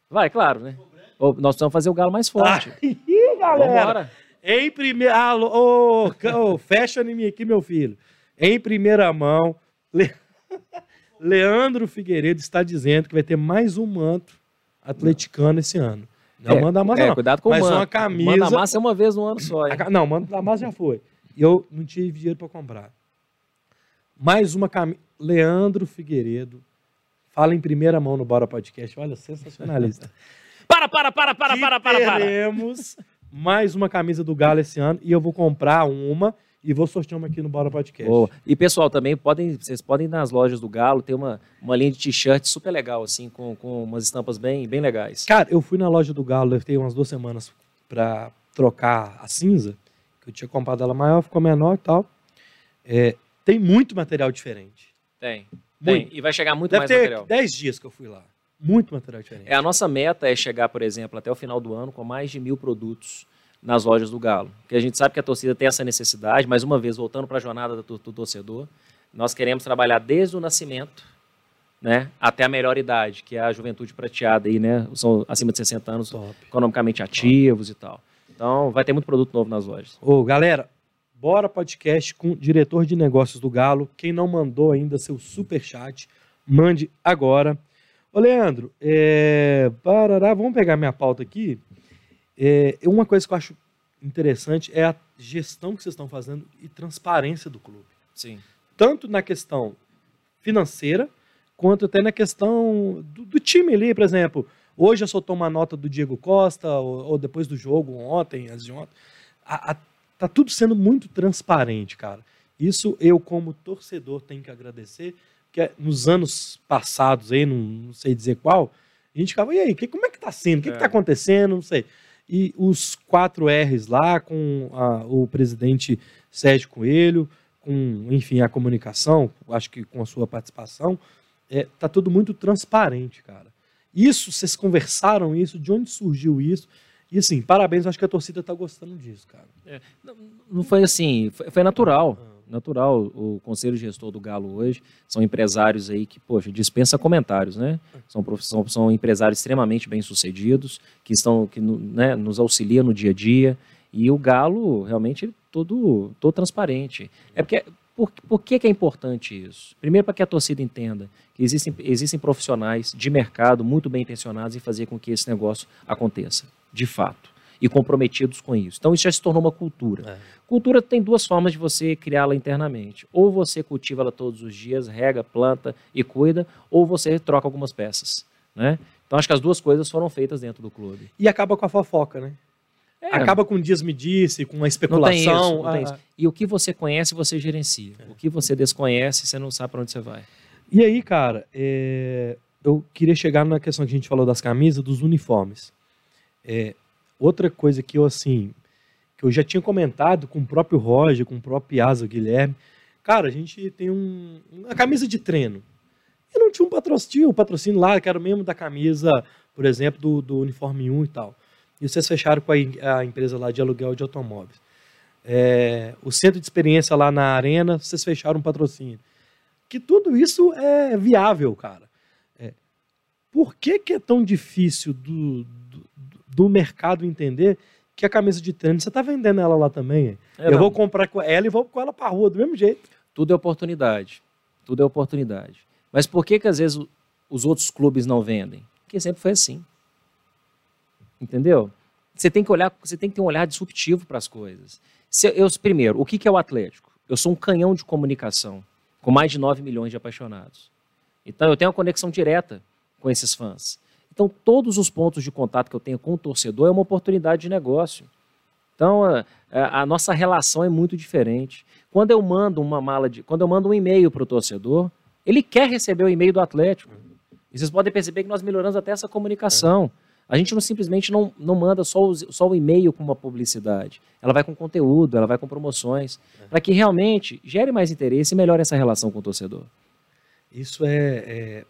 Vai, claro, né? Ô, Nós precisamos fazer o galo mais forte. [LAUGHS] Ih, galera! Vambora. Em primeira... Ô, ca- ô, fecha em mim aqui, meu filho. Em primeira mão, Le- [LAUGHS] Leandro Figueiredo está dizendo que vai ter mais um manto atleticano esse ano. Não É, manda massa, é, não. cuidado com Mas o mano. uma camisa- Manda massa é uma vez no ano só, hein? Não, manda da massa já foi. E eu não tive dinheiro para comprar. Mais uma camisa. Leandro Figueiredo. Fala em primeira mão no Bora Podcast. Olha, sensacionalista. [LAUGHS] Para, para, para, para, Que para, para, para. Teremos mais uma camisa do Galo esse ano. E eu vou comprar uma e vou sortear uma aqui no Bora Podcast. Boa. E pessoal, também podem, vocês podem ir nas lojas do Galo, tem uma, uma linha de t-shirt super legal, assim, com, com umas estampas bem, bem legais. Cara, eu fui na loja do Galo, tenho umas duas semanas para trocar a cinza, que eu tinha comprado ela maior, ficou menor e tal. É, tem muito material diferente. Tem. Tem. E vai chegar muito Deve mais ter material. 10 dias que eu fui lá. Muito material diferente. É, a nossa meta é chegar, por exemplo, até o final do ano com mais de mil produtos nas lojas do Galo. Porque a gente sabe que a torcida tem essa necessidade, mais uma vez, voltando para a jornada do, do torcedor, nós queremos trabalhar desde o nascimento né, até a melhor idade, que é a juventude prateada aí, né? São acima de 60 anos, Top. economicamente ativos e tal. Então, vai ter muito produto novo nas lojas. Ô, galera, bora podcast com o diretor de negócios do Galo. Quem não mandou ainda seu super chat, mande agora. Ô, Leandro, é, parará, vamos pegar minha pauta aqui. É, uma coisa que eu acho interessante é a gestão que vocês estão fazendo e transparência do clube. Sim. Tanto na questão financeira, quanto até na questão do, do time ali, por exemplo. Hoje eu soltou uma nota do Diego Costa, ou, ou depois do jogo, ontem, antes de ontem. A- a- tá tudo sendo muito transparente, cara. Isso eu, como torcedor, tenho que agradecer, porque nos anos passados, aí, não, não sei dizer qual, a gente ficava, e aí, que, como é que tá sendo? O que, É. que tá acontecendo? Não sei. E os quatro R's lá, com a- o presidente Sérgio Coelho, com, enfim, a comunicação, acho que com a sua participação, é, tá tudo muito transparente, cara. Isso, vocês conversaram isso? De onde surgiu isso? E assim, parabéns, acho que a torcida tá gostando disso, cara. É, não, não, foi assim, foi, foi natural. Ah. Natural, o conselho gestor do Galo hoje são empresários aí que, poxa, dispensa comentários, né? São, são, são empresários extremamente bem-sucedidos, que estão, que né, nos auxiliam no dia a dia. E o Galo, realmente, todo, todo transparente. É porque por, por que, que, é importante isso? Primeiro, para que a torcida entenda que existem, existem profissionais de mercado muito bem intencionados em fazer com que esse negócio aconteça de fato, e comprometidos com isso. Então isso já se tornou uma cultura. É. Cultura tem duas formas de você criá-la internamente. Ou você cultiva ela todos os dias, rega, planta e cuida, ou você troca algumas peças. Né? Então acho que as duas coisas foram feitas dentro do clube. E acaba com a fofoca, né? É. Acaba com dias me disse, com a especulação. Não tem isso, não tem isso. E o que você conhece, você gerencia. É. O que você desconhece, você não sabe para onde você vai. E aí, cara, é... eu queria chegar na questão que a gente falou das camisas, dos uniformes. É, outra coisa que eu, assim, que eu já tinha comentado com o próprio Roger, com o próprio Piazza, Guilherme, cara, a gente tem um, uma camisa de treino. E não tinha um patrocínio, um patrocínio lá, que era o mesmo da camisa, por exemplo, do, do uniforme 1 e tal. E vocês fecharam com a, a empresa lá de aluguel de automóveis. É, o centro de experiência lá na arena, vocês fecharam um patrocínio. Que tudo isso é viável, cara. É, por que, que é tão difícil do, do mercado entender que a camisa de treino, você está vendendo ela lá também. É, eu não. vou comprar com ela e vou com ela para a rua, do mesmo jeito. Tudo é oportunidade. Tudo é oportunidade. Mas por que, que às vezes os outros clubes não vendem? Porque sempre foi assim. Entendeu? Você tem que olhar, você tem que ter um olhar disruptivo para as coisas. Se eu, primeiro, o que, que é o Atlético? Eu sou um canhão de comunicação com mais de 9 milhões de apaixonados. Então eu tenho uma conexão direta com esses fãs. Então, todos os pontos de contato que eu tenho com o torcedor é uma oportunidade de negócio. Então, a, a nossa relação é muito diferente. Quando eu mando uma mala de, quando eu mando um e-mail para o torcedor, ele quer receber o e-mail do Atlético. E vocês podem perceber que nós melhoramos até essa comunicação. A gente não simplesmente não, não manda só o, só o e-mail com uma publicidade. Ela vai com conteúdo, ela vai com promoções, para que realmente gere mais interesse e melhore essa relação com o torcedor. Isso é, é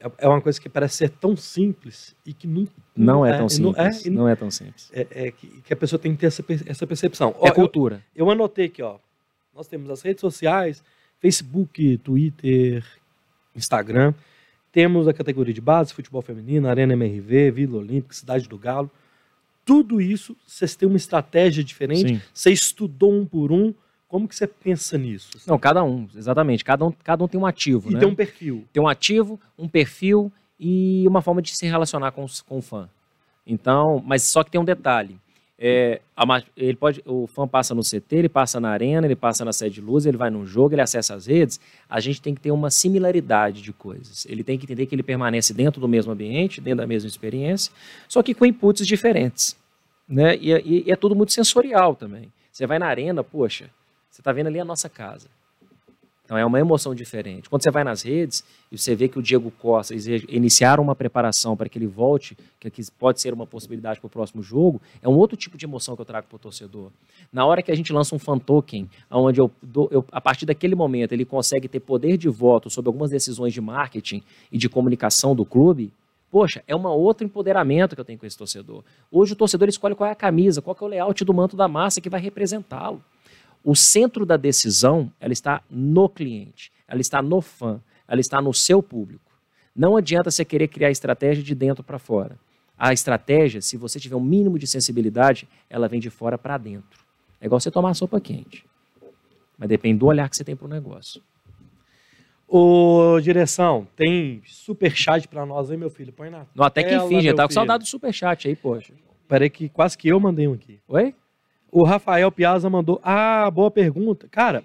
é, é uma coisa que parece ser tão simples e que não, não, não é, tão simples. Não é, não é tão simples. É, é que, que, a pessoa tem que ter essa, essa percepção. É ó, cultura. Eu, eu, anotei aqui, ó. Nós temos as redes sociais, Facebook, Twitter, Instagram. Temos a categoria de base, futebol feminino, Arena MRV, Vila Olímpica, Cidade do Galo. Tudo isso, vocês têm uma estratégia diferente, Sim. você estudou um por um, como que você pensa nisso? Não, cada um, exatamente. Cada um, cada um tem um ativo, e né? tem um perfil. Tem um ativo, um perfil e uma forma de se relacionar com, com o fã. Então, mas só que tem um detalhe. É, a, ele pode, o fã passa no CT, ele passa na arena, ele passa na sede de luz, ele vai num jogo, ele acessa as redes. A gente tem que ter uma similaridade de coisas. Ele tem que entender que ele permanece dentro do mesmo ambiente, dentro da mesma experiência, só que com inputs diferentes. Né? E, e, e é tudo muito sensorial também. Você vai na arena, poxa, você está vendo ali a nossa casa. Então é uma emoção diferente. Quando você vai nas redes e você vê que o Diego Costa iniciaram uma preparação para que ele volte, que pode ser uma possibilidade para o próximo jogo, é um outro tipo de emoção que eu trago para o torcedor. Na hora que a gente lança um fan token, onde eu, eu, a partir daquele momento ele consegue ter poder de voto sobre algumas decisões de marketing e de comunicação do clube, Poxa, é um outro empoderamento que eu tenho com esse torcedor. Hoje o torcedor escolhe qual é a camisa, qual é o layout do manto da massa que vai representá-lo. O centro da decisão, ela está no cliente, ela está no fã, ela está no seu público. Não adianta você querer criar estratégia de dentro para fora. A estratégia, se você tiver um mínimo de sensibilidade, ela vem de fora para dentro. É igual você tomar sopa quente. Mas depende do olhar que você tem para o negócio. Ô, direção, tem super chat para nós aí, meu filho? Põe na No, Até que enfim, já tá com saudade do super chat aí, poxa. Peraí que quase que eu mandei um aqui. Oi? O Rafael Piazza mandou. Ah, boa pergunta. Cara,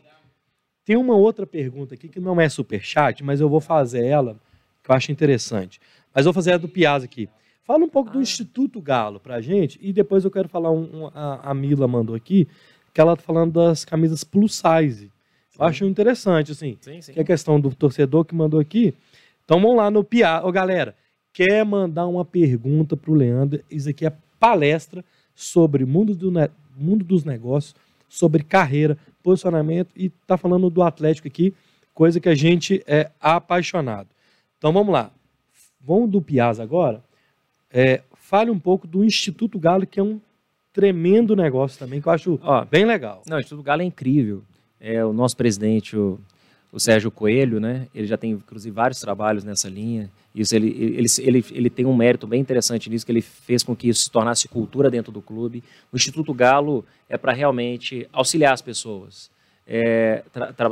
tem uma outra pergunta aqui que não é super chat, mas eu vou fazer ela, que eu acho interessante. Mas vou fazer a do Piazza aqui. Fala um pouco ah. do Instituto Galo pra gente, e depois eu quero falar um, um a, a, Mila mandou aqui, que ela tá falando das camisas plus size. Sim. Eu acho interessante, assim, sim, sim. que é a questão do torcedor que mandou aqui. Então vamos lá no Piazza. Ô, galera, quer mandar uma pergunta pro Leandro? Isso aqui é palestra sobre o mundo do, mundo dos negócios, sobre carreira, posicionamento e está falando do Atlético aqui, coisa que a gente é apaixonado. Então vamos lá. vamos do Piazza agora. É, fale um pouco do Instituto Galo, que é um tremendo negócio também, que eu acho Ó, bem legal. Não, o Instituto Galo é incrível. É, o nosso presidente, o, o Sérgio Coelho, né? Ele já tem, inclusive, vários trabalhos nessa linha. Isso ele, ele, ele, ele tem um mérito bem interessante nisso, que ele fez com que isso se tornasse cultura dentro do clube. O Instituto Galo é para realmente auxiliar as pessoas. É,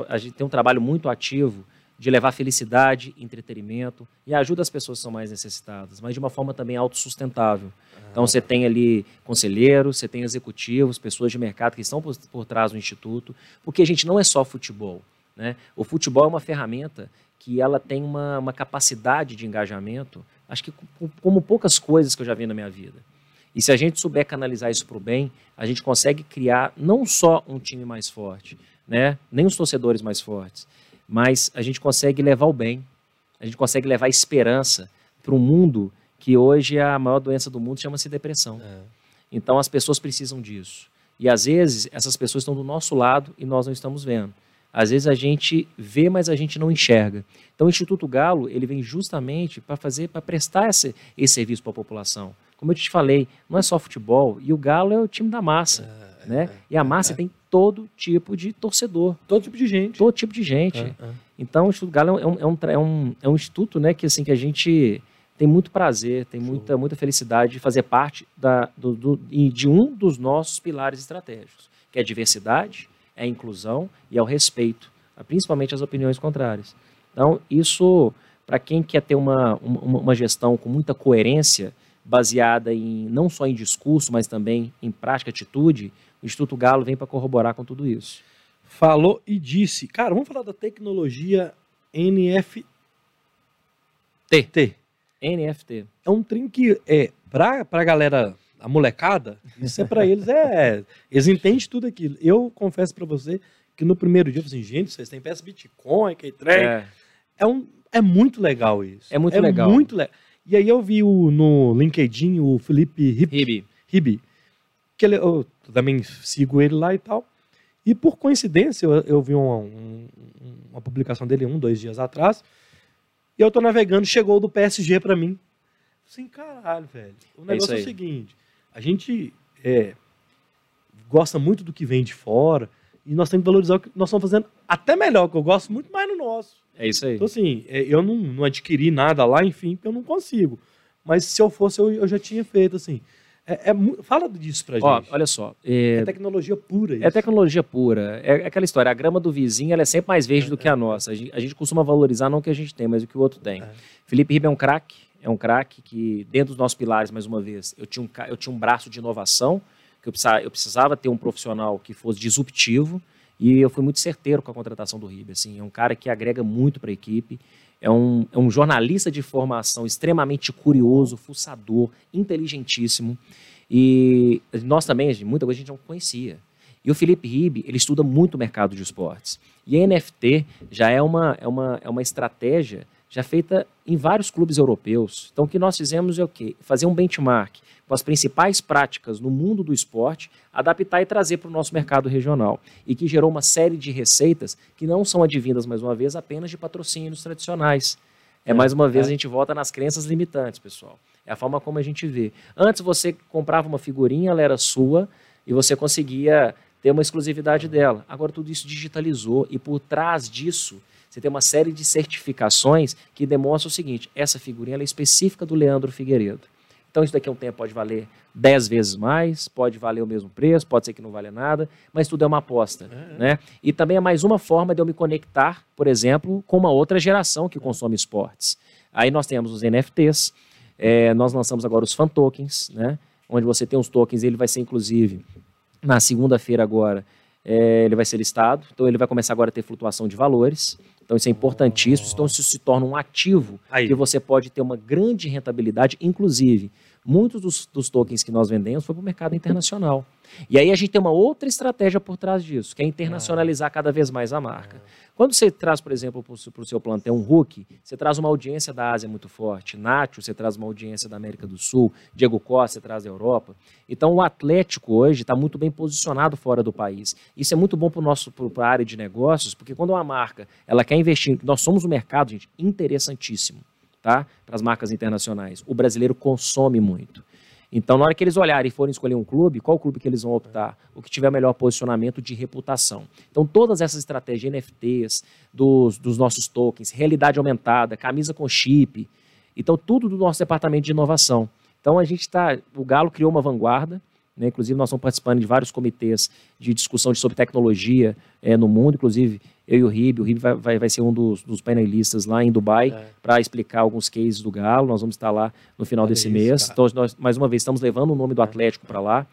a gente tem um trabalho muito ativo de levar felicidade, entretenimento e ajuda as pessoas que são mais necessitadas, mas de uma forma também autossustentável. Então você tem ali conselheiros, você tem executivos, pessoas de mercado que estão por, por trás do instituto, porque a gente não é só futebol. Né? O futebol é uma ferramenta que ela tem uma, uma capacidade de engajamento, acho que co- como poucas coisas que eu já vi na minha vida. E se a gente souber canalizar isso para o bem, a gente consegue criar não só um time mais forte, né? nem os torcedores mais fortes, mas a gente consegue levar o bem, a gente consegue levar esperança para um mundo que hoje a maior doença do mundo chama-se depressão. Então as pessoas precisam disso. E às vezes essas pessoas estão do nosso lado e nós não estamos vendo. Às vezes a gente vê, mas a gente não enxerga. Então o Instituto Galo ele vem justamente para fazer, para prestar esse, esse serviço para a população. Como eu te falei, não é só futebol e o Galo é o time da massa, né? E a massa tem todo tipo de torcedor, Todo tipo de gente. todo tipo de gente. É, é. Então, o Instituto Galo é um, é um, é um, é um instituto né, que, assim, que a gente tem muito prazer, tem muita, muita felicidade de fazer parte da, do, do- de um dos nossos pilares estratégicos, que é a diversidade, é a inclusão e é o respeito, a- principalmente às opiniões contrárias. Então, isso, para quem quer ter uma, uma, uma gestão com muita coerência, baseada em não só em discurso, mas também em prática, atitude, o Instituto Galo vem para corroborar com tudo isso. Falou e disse. Cara, vamos falar da tecnologia NFT. T. NFT. É um trem que é pra, pra galera, a molecada, isso é pra eles, é. Eles entendem tudo aquilo. Eu confesso pra você que no primeiro dia eu falei assim, gente, vocês têm peça Bitcoin, que trem. É. É. um, é muito legal isso. É muito legal. muito legal. E aí eu vi o, no LinkedIn o Felipe Ribe. Ribi, que ele, eu também sigo ele lá e tal. E por coincidência, eu, eu vi uma, um- uma publicação dele um, dois dias atrás. E eu tô navegando, chegou do PSG pra mim. Assim, caralho, velho. O É negócio isso é, o seguinte: a gente é, gosta muito do que vem de fora. E nós temos que valorizar o que nós estamos fazendo até melhor, que eu gosto muito mais no nosso. É isso aí. Então, assim, é, eu não, não adquiri nada lá, enfim, porque eu não consigo. Mas se eu fosse, eu, eu já tinha feito, assim. É, é fala disso pra Ó, gente. olha só. É, É, tecnologia pura isso. é tecnologia pura. É aquela história. A grama do vizinho ela é sempre mais verde do que a nossa. A gente, a gente costuma valorizar não o que a gente tem, mas o que o outro tem. É. Felipe Ribeiro é um craque. É um craque que, dentro dos nossos pilares, mais uma vez, eu tinha um, eu tinha um braço de inovação, que eu precisava, eu precisava ter um profissional que fosse disruptivo, e eu fui muito certeiro com a contratação do Ribe. Assim, é um cara que agrega muito para a equipe, é um, é um jornalista de formação extremamente curioso, fuçador, inteligentíssimo, e nós também, muita coisa a gente não conhecia. E o Felipe Ribe, ele estuda muito o mercado de esportes. E NFT já é uma, é uma, é uma estratégia já feita em vários clubes europeus. Então, o que nós fizemos é o quê? Fazer um benchmark com as principais práticas no mundo do esporte, adaptar e trazer para o nosso mercado regional. E que gerou uma série de receitas que não são advindas, mais uma vez, apenas de patrocínios tradicionais. É, mais uma vez, é. a gente volta nas crenças limitantes, pessoal. É a forma como a gente vê. Antes, você comprava uma figurinha, ela era sua, e você conseguia ter uma exclusividade dela. Agora, tudo isso digitalizou, e por trás disso, você tem uma série de certificações que demonstram o seguinte: essa figurinha é específica do Leandro Figueiredo. Então, isso daqui a um tempo pode valer 10 vezes mais, pode valer o mesmo preço, pode ser que não valha nada, mas tudo é uma aposta. Né? E também é mais uma forma de eu me conectar, por exemplo, com uma outra geração que consome esportes. Aí nós temos os NFTs, é, nós lançamos agora os fan tokens, né? onde você tem os tokens, ele vai ser inclusive na segunda-feira agora, é, ele vai ser listado, então ele vai começar agora a ter flutuação de valores. Então isso é importantíssimo, então isso se torna um ativo Aí. que você pode ter uma grande rentabilidade, inclusive muitos dos, dos tokens que nós vendemos foi para o mercado internacional. E aí a gente tem uma outra estratégia por trás disso, que é internacionalizar cada vez mais a marca. Quando você traz, por exemplo, para o seu plantel um Hulk, você traz uma audiência da Ásia muito forte. Nacho, você traz uma audiência da América do Sul. Diego Costa, você traz da Europa. Então, o Atlético hoje está muito bem posicionado fora do país. Isso é muito bom para a área de negócios, porque quando uma marca ela quer investir, nós somos um mercado, gente, interessantíssimo. Tá? Para as marcas internacionais. O brasileiro consome muito. Então, na hora que eles olharem e forem escolher um clube, qual clube que eles vão optar? O que tiver melhor posicionamento de reputação. Então, todas essas estratégias, NFTs, dos, dos nossos tokens, realidade aumentada, camisa com chip, então tudo do nosso departamento de inovação. Então, a gente está, o Galo criou uma vanguarda, né? Inclusive, nós estamos participando de vários comitês de discussão sobre tecnologia é, no mundo. Inclusive, eu e o Rib, o Rib vai, vai, vai ser um dos, dos painelistas lá em Dubai é. para explicar alguns cases do Galo. Nós vamos estar lá no final Olha desse isso, mês. Cara. Então, nós, mais uma vez, estamos levando o nome do é. Atlético para lá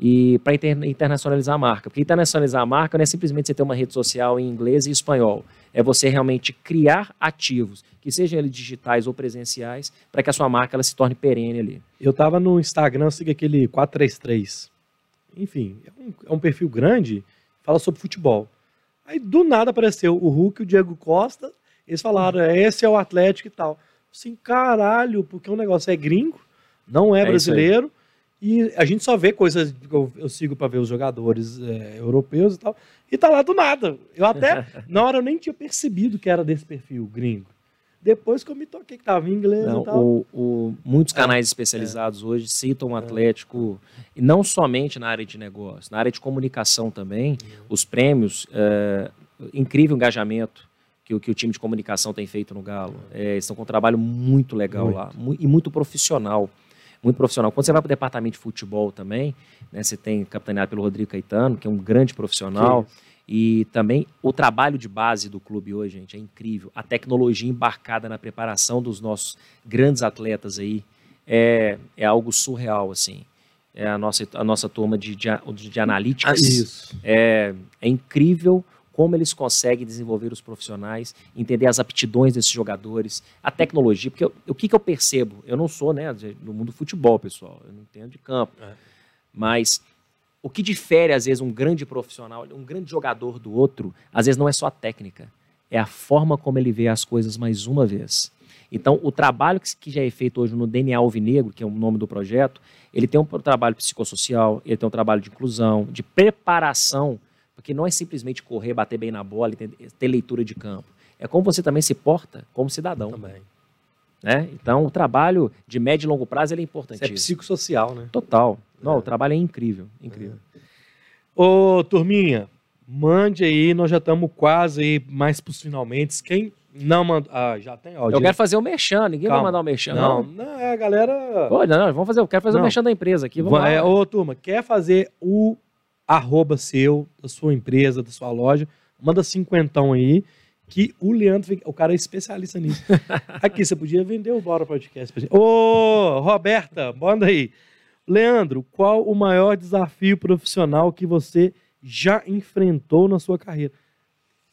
e para inter, internacionalizar a marca. Porque internacionalizar a marca não é simplesmente você ter uma rede social em inglês e espanhol. É você realmente criar ativos, que sejam eles digitais ou presenciais, para que a sua marca ela se torne perene ali. Eu estava no Instagram, siga aquele 433. Enfim, é um, é um perfil grande, fala sobre futebol. Aí do nada apareceu o Hulk e o Diego Costa. Eles falaram, é, esse é o Atlético e tal. Assim, caralho, porque o negócio é gringo, não é, é brasileiro. E a gente só vê coisas eu, eu sigo para ver os jogadores é, europeus e tal. E tá lá do nada. Eu até, [LAUGHS] na hora, eu nem tinha percebido que era desse perfil gringo. Depois que eu me toquei que tava em inglês não, e tal. O, o, muitos é. canais é, especializados é. hoje citam o Atlético, e não somente na área de negócio, na área de comunicação também, uhum. os prêmios, é, incrível engajamento que, que, o time de comunicação tem feito no Galo. É, estão com um trabalho muito legal muito. lá e muito profissional. Muito profissional. Quando você vai para o departamento de futebol também, né, você tem capitaneado pelo Rodrigo Caetano, que é um grande profissional. E também o trabalho de base do clube hoje, gente, é incrível. A tecnologia embarcada na preparação dos nossos grandes atletas aí é, é algo surreal, assim. É a nossa, a nossa turma de, de, de analíticas. Ah, isso. É, é incrível como eles conseguem desenvolver os profissionais, entender as aptidões desses jogadores, a tecnologia, porque eu, o que, que eu percebo? Eu não sou né, no mundo do futebol, pessoal, eu não entendo de campo, é. mas o que difere, às vezes, um grande profissional, um grande jogador do outro, às vezes não é só a técnica, é a forma como ele vê as coisas mais uma vez. Então, o trabalho que já é feito hoje no DNA Alvinegro, que é o nome do projeto, ele tem um trabalho psicossocial, ele tem um trabalho de inclusão, de preparação, porque não é simplesmente correr, bater bem na bola e ter, ter leitura de campo. É como você também se porta como cidadão. Também. Né? Então, o trabalho de médio e longo prazo é importantíssimo. Isso é psicossocial, né? Total. Não, o trabalho é incrível, incrível. É. Ô, turminha, mande aí, nós já estamos quase aí, mais para os finalmente. Quem não mandou. Ah, já tem áudio. Eu quero fazer o merchan, ninguém Calma. vai mandar o merchan. Não, não, não, é a galera. Pô, não, vamos fazer, eu quero fazer o merchan da empresa aqui. Vamos é. Ô, turma, quer fazer o arroba seu, da sua empresa, da sua loja, manda cinquentão aí, que o Leandro, o cara é especialista nisso. [LAUGHS] aqui, você podia vender o Bora Podcast pra gente. Ô, Roberta, manda aí. Leandro, qual o maior desafio profissional que você já enfrentou na sua carreira?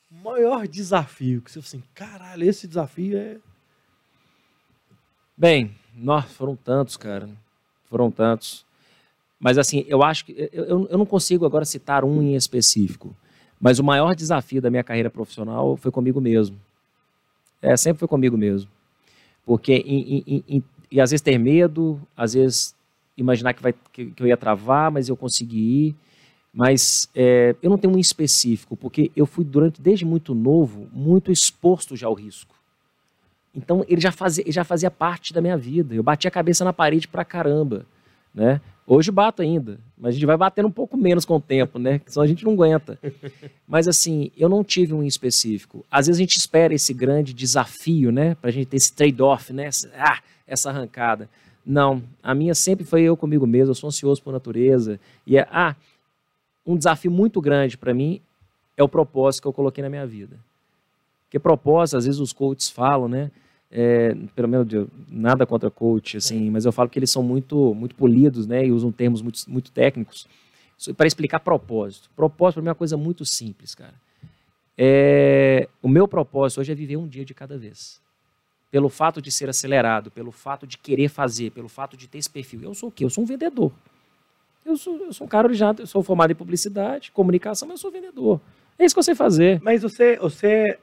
Maior desafio que você assim, caralho, esse desafio é. Bem, nossa, foram tantos, cara. Foram tantos. Mas assim, eu acho que. Eu, eu não consigo agora citar um em específico. Mas o maior desafio da minha carreira profissional foi comigo mesmo. É, sempre foi comigo mesmo. Porque, em, em, em, e às vezes ter medo, às vezes imaginar que, vai, que, que eu ia travar, mas eu consegui ir. Mas é, eu não tenho um específico, porque eu fui durante desde muito novo muito exposto já ao risco. Então ele já fazia, já fazia parte da minha vida. Eu bati a cabeça na parede pra caramba, né? Hoje bato ainda, mas a gente vai batendo um pouco menos com o tempo, né? Senão a gente não aguenta. Mas assim, eu não tive um específico. Às vezes a gente espera esse grande desafio, né? Pra gente ter esse trade-off, né? Ah, essa arrancada. Não, a minha sempre foi eu comigo mesmo, eu sou ansioso por natureza. E é, ah, um desafio muito grande para mim é o propósito que eu coloquei na minha vida. Porque propósito, às vezes os coaches falam, né? É, pelo menos nada contra coach, assim, mas eu falo que eles são muito, muito polidos, né? E usam termos muito, muito técnicos para explicar propósito. Propósito para mim é uma coisa muito simples, cara. É, o meu propósito hoje é viver um dia de cada vez pelo fato de ser acelerado, pelo fato de querer fazer, pelo fato de ter esse perfil. Eu sou o quê? Eu sou um vendedor. Eu sou, eu sou um cara originado, eu sou formado em publicidade, comunicação, mas eu sou vendedor. É isso que eu sei fazer. Mas você, você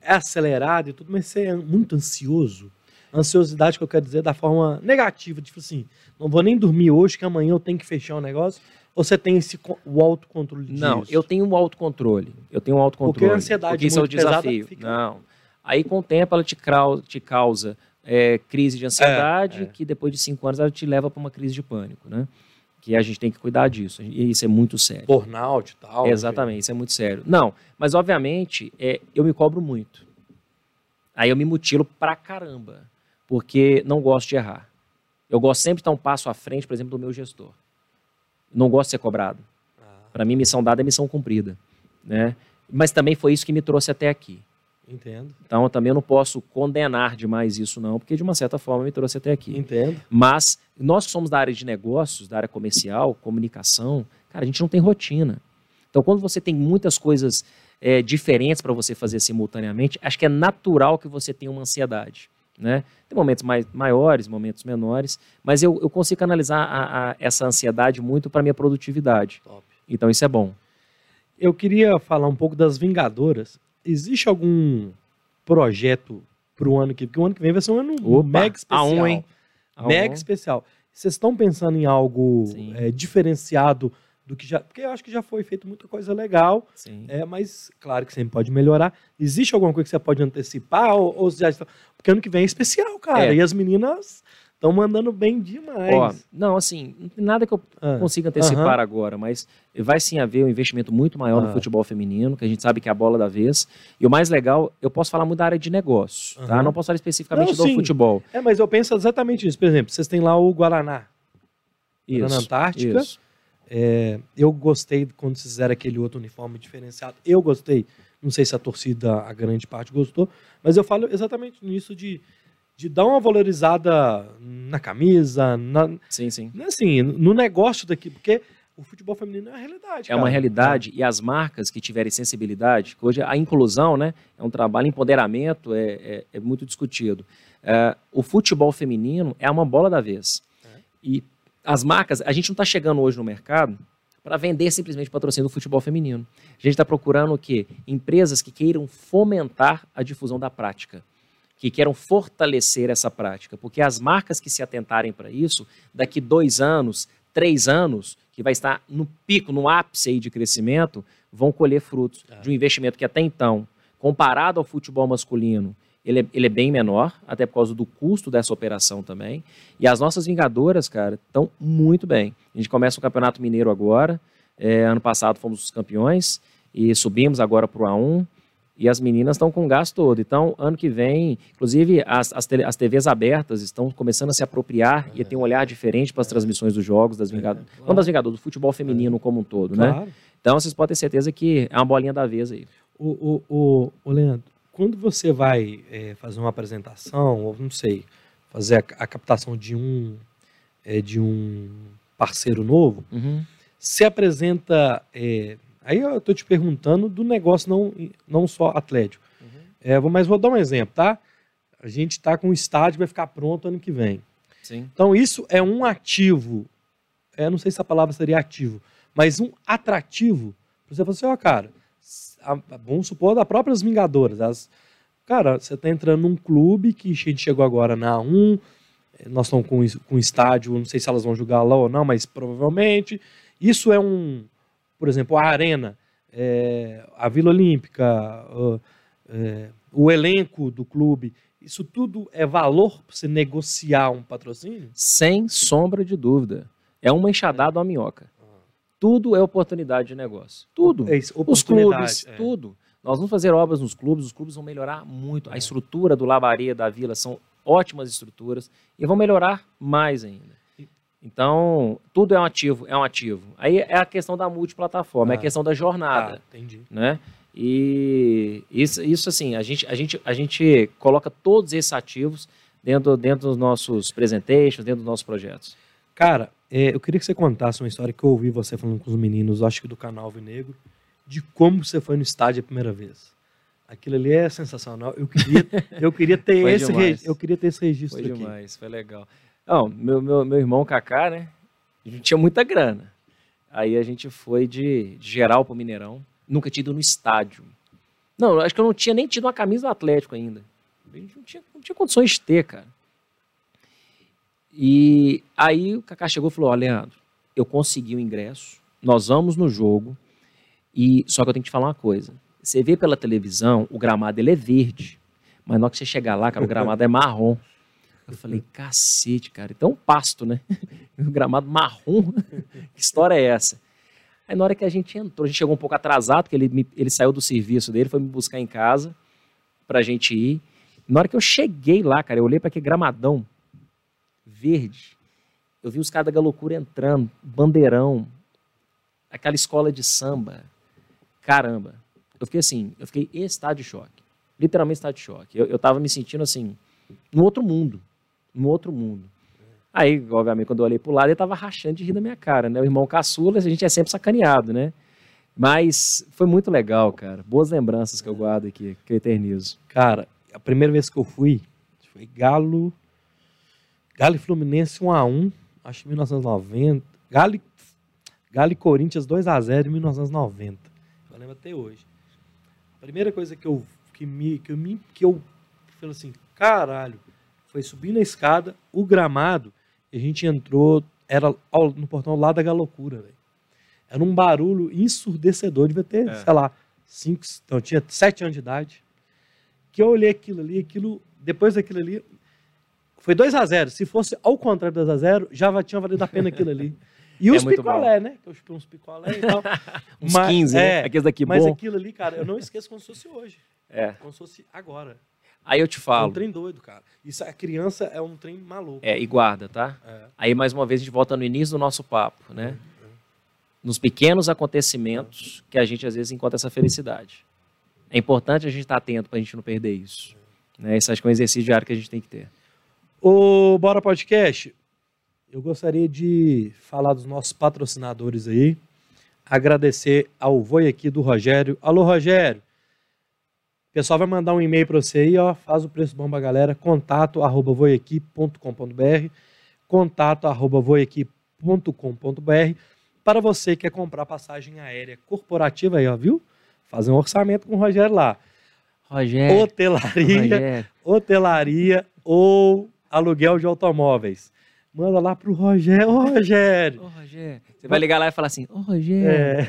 é acelerado e tudo, mas você é muito ansioso. Ansiosidade que eu quero dizer da forma negativa, tipo assim, não vou nem dormir hoje, que amanhã eu tenho que fechar um negócio. Ou você tem esse, o autocontrole disso? Não, eu tenho um autocontrole. Eu tenho um autocontrole. Porque a ansiedade porque isso é o desafio. Fica... Não Aí, com o tempo, ela te, crau- te causa é, crise de ansiedade, é. que depois de cinco anos ela te leva para uma crise de pânico, né? Que a gente tem que cuidar disso. E isso é muito sério. Burnout e tal. Exatamente, isso é muito sério. Não, mas obviamente é, eu me cobro muito. Aí eu me mutilo pra caramba, porque não gosto de errar. Eu gosto sempre de estar um passo à frente, por exemplo, do meu gestor. Não gosto de ser cobrado. Ah, Para mim, missão dada é missão cumprida, né? Mas também foi isso que me trouxe até aqui. Entendo. Então, eu também não posso condenar demais isso não, porque de uma certa forma me trouxe até aqui. Entendo. Mas nós que somos da área de negócios, da área comercial, comunicação, cara, a gente não tem rotina. Então, quando você tem muitas coisas é, diferentes para você fazer simultaneamente, acho que é natural que você tenha uma ansiedade. Né? Tem momentos mais, maiores, momentos menores, mas eu, eu consigo analisar a, a, essa ansiedade muito para minha produtividade. Top. Então, isso é bom. Eu queria falar um pouco das Vingadoras. Existe algum projeto para o ano que vem? Porque o ano que vem vai ser um ano Opa, mega especial. A1, hein? A Mega um. especial. Vocês estão pensando em algo é, diferenciado do que já. Porque eu acho que já foi feito muita coisa legal, Sim. é, mas claro que sempre pode melhorar. Existe alguma coisa que você pode antecipar? Ou, ou já estão... Porque ano que vem é especial, cara. É. E as meninas estão mandando bem demais. Ó, não, assim, não tem nada que eu Ah, consiga antecipar Aham. agora, mas vai sim haver um investimento muito maior Ah. no futebol feminino, que a gente sabe que é a bola da vez. E o mais legal, eu posso falar muito da área de negócio, tá? Aham. Não posso falar especificamente Não, do sim. futebol. É, mas eu penso exatamente isso. Por exemplo, vocês têm lá o Guaraná. Isso, na Antártica. isso. É, eu gostei quando vocês fizeram aquele outro uniforme diferenciado. Eu gostei. Não sei se a torcida, a grande parte, gostou. Mas eu falo exatamente nisso de, de dar uma valorizada na camisa, na, Sim, sim. assim, no negócio daqui. Porque o futebol feminino é uma realidade. É uma cara. realidade e as marcas que tiverem sensibilidade, que hoje a inclusão, né, é um trabalho, empoderamento é, é, é muito discutido. É, o futebol feminino é uma bola da vez. É. E as marcas, a gente não está chegando hoje no mercado para vender simplesmente patrocínio do futebol feminino. A gente está procurando o quê? Empresas que queiram fomentar a difusão da prática, que queiram fortalecer essa prática, porque as marcas que se atentarem para isso, daqui dois anos, três anos, que vai estar no pico, no ápice aí de crescimento, vão colher frutos É. de um investimento que até então, comparado ao futebol masculino, ele é, ele é bem menor, até por causa do custo dessa operação também. E as nossas Vingadoras, cara, estão muito bem. A gente começa o Campeonato Mineiro agora. É, ano passado fomos os campeões e subimos agora para o A1. E as meninas estão com o gás todo. Então, ano que vem, inclusive, as, as, as TVs abertas estão começando a se apropriar e ter um olhar diferente para as transmissões dos jogos, das Vingadoras. claro. Não das Vingadoras, do futebol feminino como um todo, né? Claro. Então, vocês podem ter certeza que é uma bolinha da vez aí. O, o, o, o Leandro, quando você vai é, fazer uma apresentação, ou não sei, fazer a, a captação de um, é, de um parceiro novo, Uhum. se apresenta. É, aí eu estou te perguntando do negócio, não, não só atlético. É, vou- mas vou dar um exemplo, tá? A gente está com o estádio que vai ficar pronto ano que vem. Sim. Então, isso é um ativo. É, não sei se a palavra seria ativo, mas um atrativo. Você falar assim, ó, cara, a- vamos supor da próprias Vingadoras. As, cara, você tá entrando num clube que a gente chegou agora na A1, eh, nós estamos com, com estádio, não sei se elas vão jogar lá ou não, mas provavelmente. Isso é um, por exemplo, a Arena, eh, a Vila Olímpica, o- eh, o elenco do clube. Isso tudo é valor para você negociar um patrocínio? Sem sombra de dúvida. É uma enxadada uma minhoca. Tudo é oportunidade de negócio. Tudo. É isso, Os clubes, é. tudo. Nós vamos fazer obras nos clubes, os clubes vão melhorar muito. A estrutura do Labaria, da Vila, são ótimas estruturas e vão melhorar mais ainda. Então, tudo é um ativo, é um ativo. Aí é a questão da multiplataforma, é a Ah. questão da jornada Ah, entendi. né? E isso, isso assim, a gente, a, gente, a gente coloca todos esses ativos dentro, dentro dos nossos presentations, dentro dos nossos projetos. Cara, é, eu queria que você contasse uma história que eu ouvi você falando com os meninos, acho que do canal Alvo Negro, de como você foi no estádio a primeira vez. Aquilo ali é sensacional. Eu queria, eu queria ter [LAUGHS] Foi esse demais. re- eu queria ter esse registro Foi aqui. demais, foi legal. Não, meu, meu, meu irmão Kaká, né? A gente tinha muita grana. Aí a gente foi de, de geral pro Mineirão. Nunca tinha ido no estádio. Não, acho que eu não tinha nem tido uma camisa do Atlético ainda. A gente não tinha, não tinha condições de ter, cara. E aí o Kaká chegou e falou: Ó, Leandro, eu consegui o ingresso, nós vamos no jogo, e só que eu tenho que te falar uma coisa. Você vê pela televisão, o gramado ele é verde, Mas na hora que você chegar lá, cara, o gramado é marrom. [LAUGHS] Eu falei, cacete, cara. Então, pasto, né? O [LAUGHS] gramado marrom. [LAUGHS] que história é essa? Aí na hora que a gente entrou, a gente chegou um pouco atrasado, porque ele, me- ele saiu do serviço dele, foi me buscar em casa pra gente ir. Na hora que eu cheguei lá, cara, eu olhei para aquele gramadão verde. Eu vi os caras da Galocura entrando, bandeirão, aquela escola de samba. Caramba. Eu fiquei assim, eu fiquei em estado de choque. Literalmente estado de choque. Eu, eu tava me sentindo assim, num outro mundo. Num outro mundo. Aí, obviamente, quando eu olhei pro lado, ele tava rachando de rir da minha cara, né? O irmão caçula, a gente é sempre sacaneado, né? Mas foi muito legal, cara. Boas lembranças que eu guardo aqui, que eu eternizo. Cara, a primeira vez que eu fui foi Galo. Galo e Fluminense 1x1, acho que 1990. Galo, e- Galo e Corinthians 2x0 em 1990. Eu lembro até hoje. A primeira coisa que eu que me que eu me que eu falei assim, caralho, foi subir na escada, o gramado, e a gente entrou, era ao- no portão lá da Galocura, velho. Era um barulho ensurdecedor, devia ter, É. sei lá, cinco, então, eu tinha sete anos de idade. Que eu olhei aquilo ali, aquilo, depois daquilo ali, foi 2 a 0 Se fosse ao contrário 2 a 0 já tinha valido a pena aquilo ali. [LAUGHS] E É os picolé, né? Que eu chupei uns picolé e tal. [LAUGHS] Uns Mas- 15, é, né? Aqueles daqui Mas bom. aquilo ali, cara, eu não esqueço como se fosse hoje. É. Como se fosse agora. Aí eu te É um falo. trem doido, cara. Isso, a criança é um trem maluco. É, e guarda, tá? É. Aí, mais uma vez, a gente volta no início do nosso papo, né? Nos pequenos acontecimentos que a gente, às vezes, encontra essa felicidade. É importante a gente estar atento para a gente não perder isso. Né? Isso acho que é um exercício diário que a gente tem que ter. Ô, Bora Podcast, eu gostaria de falar dos nossos patrocinadores aí. Agradecer ao Voi aqui do Rogério. Alô, Rogério. O pessoal vai mandar um e-mail para você aí, ó. Faz o preço bom pra galera. Contato arroba voiaqui.com.br contato arroba voiaqui.com.br para você que quer comprar passagem aérea corporativa aí, ó, viu? Fazer um orçamento com o Rogério lá. Rogério. Hotelaria, Rogério. hotelaria ou aluguel de automóveis. Manda lá pro Rogério. Ô, Rogério! Ô, Rogério. Você vai ligar lá e falar assim, ô, Rogério. É.